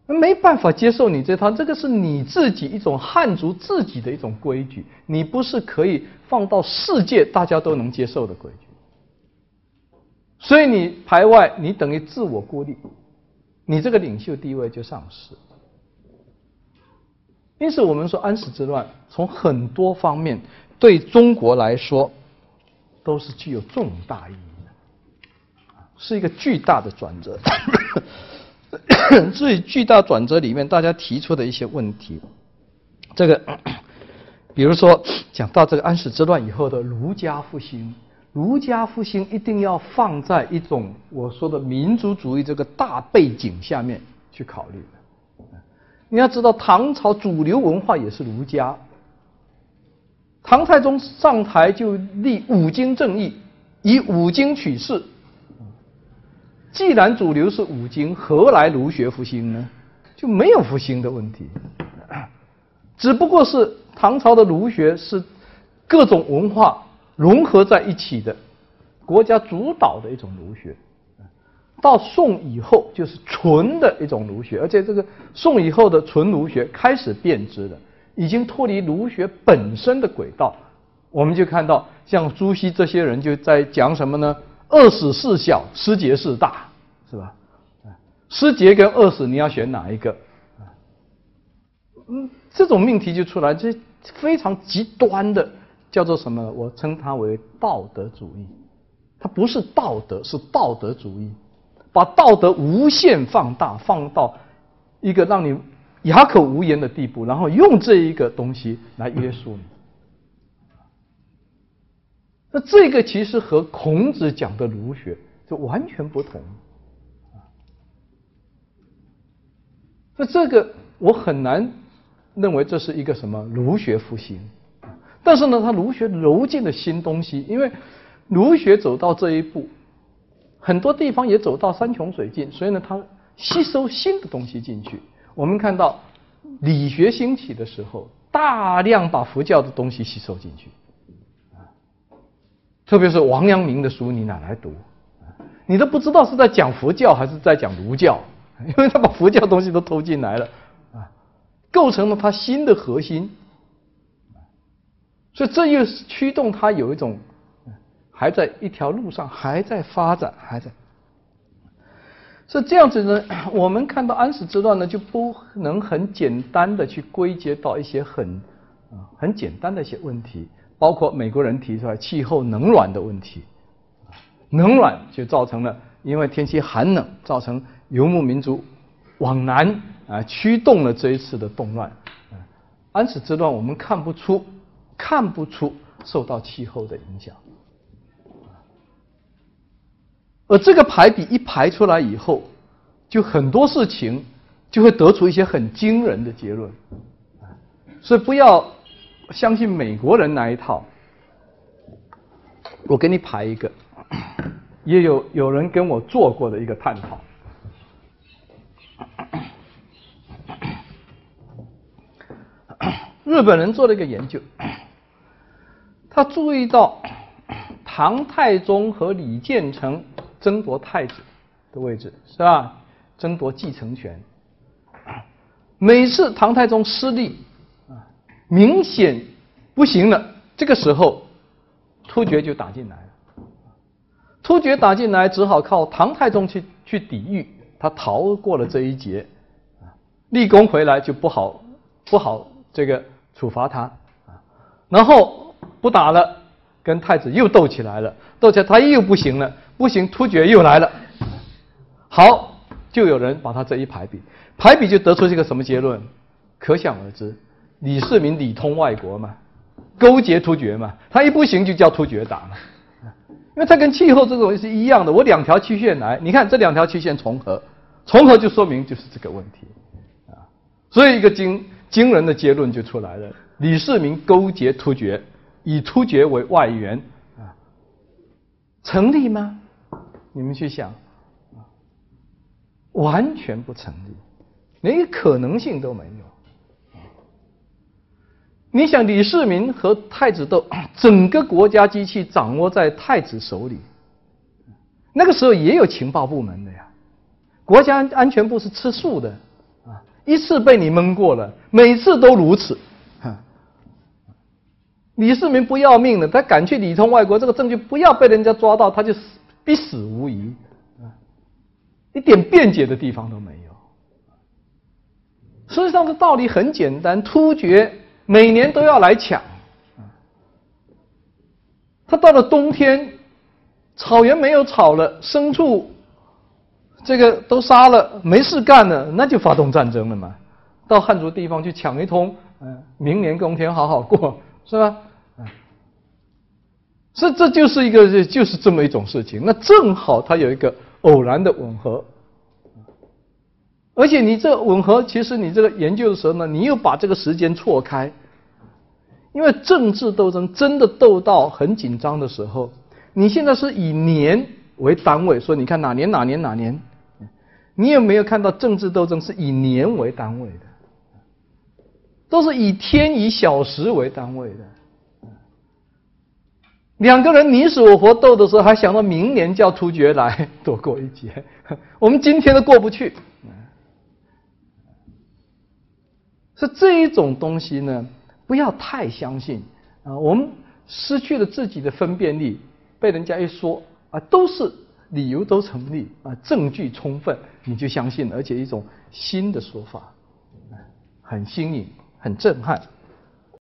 没办法接受你这套，这个是你自己一种汉族自己的一种规矩，你不是可以放到世界大家都能接受的规矩。所以你排外，你等于自我孤立，你这个领袖地位就丧失。因此，我们说安史之乱从很多方面对中国来说都是具有重大意义的，是一个巨大的转折。最巨大转折里面，大家提出的一些问题，这个，比如说讲到这个安史之乱以后的儒家复兴，儒家复兴一定要放在一种我说的民族主义这个大背景下面去考虑。你要知道，唐朝主流文化也是儒家，唐太宗上台就立五经正义，以五经取士。既然主流是五经，何来儒学复兴呢？就没有复兴的问题，只不过是唐朝的儒学是各种文化融合在一起的，国家主导的一种儒学。到宋以后就是纯的一种儒学，而且这个宋以后的纯儒学开始变质了，已经脱离儒学本身的轨道。我们就看到像朱熹这些人就在讲什么呢？二死事小，失节事大，失节跟饿死，你要选哪一个？嗯，这种命题就出来，这非常极端的，叫做什么？我称它为道德主义。它不是道德，是道德主义，把道德无限放大，放到一个让你哑口无言的地步，然后用这一个东西来约束你。那这个其实和孔子讲的儒学就完全不同，那这个我很难认为这是一个什么儒学复兴，但是呢，他儒学揉进了新东西，因为儒学走到这一步，很多地方也走到山穷水尽，所以呢，他吸收新的东西进去。我们看到理学兴起的时候，大量把佛教的东西吸收进去。特别是王阳明的书，你哪来读？你都不知道是在讲佛教还是在讲儒教，因为他把佛教东西都偷进来了，啊，构成了他新的核心。所以这又是驱动他有一种还在一条路上，还在发展，还在。是这样子呢，我们看到安史之乱呢，就不能很简单的去归结到一些很啊很简单的一些问题。包括美国人提出来气候冷暖的问题，冷暖就造成了因为天气寒冷，造成游牧民族往南啊，驱动了这一次的动乱。安史之乱我们看不出看不出受到气候的影响，而这个排比一排出来以后，就很多事情就会得出一些很惊人的结论，所以不要。相信美国人那一套，我给你排一个，也有有人跟我做过的一个探讨。日本人做了一个研究，他注意到唐太宗和李建成争夺太子的位置，是吧？争夺继承权。每次唐太宗失利，啊，明显不行了，这个时候突厥就打进来了。突厥打进来，只好靠唐太宗去去抵御，他逃过了这一劫，立功回来就不好不好这个。处罚他啊，然后不打了，跟太子又斗起来了，斗起来他又不行了，不行，突厥又来了，好，就有人把他这一排比，排比就得出这个什么结论？可想而知，李世民里通外国嘛，勾结突厥嘛，他一不行就叫突厥打嘛，因为他跟气候这种是一样的，我两条曲线来，你看这两条曲线重合，重合就说明就是这个问题啊，所以一个经。惊人的结论就出来了：李世民勾结突厥，以突厥为外援，啊，成立吗？你们去想，完全不成立，连个可能性都没有。你想，李世民和太子斗，整个国家机器掌握在太子手里，那个时候也有情报部门的呀，国家安全部是吃素的。一次被你蒙过了，每次都如此。李世民不要命了，他敢去里通外国，这个证据不要被人家抓到，他就死必死无疑，一点辩解的地方都没有。实际上，这道理很简单，突厥每年都要来抢，他到了冬天，草原没有草了，牲畜。这个都杀了，没事干了，那就发动战争了嘛。到汉族地方去抢一通，嗯，明年冬天好好过，是吧？这这就是一个，就是这么一种事情。那正好它有一个偶然的吻合，而且你这吻合，其实你这个研究的时候呢，你又把这个时间错开，因为政治斗争真的斗到很紧张的时候，你现在是以年为单位，说你看哪年哪年哪年。你有没有看到政治斗争是以年为单位的，都是以天以小时为单位的。两个人你死我活斗的时候，还想到明年叫突厥来躲过一劫，我们今天都过不去。是这一种东西呢，不要太相信啊！我们失去了自己的分辨力，被人家一说啊，都是。理由都成立啊，证据充分，你就相信，而且一种新的说法，很新颖，很震撼。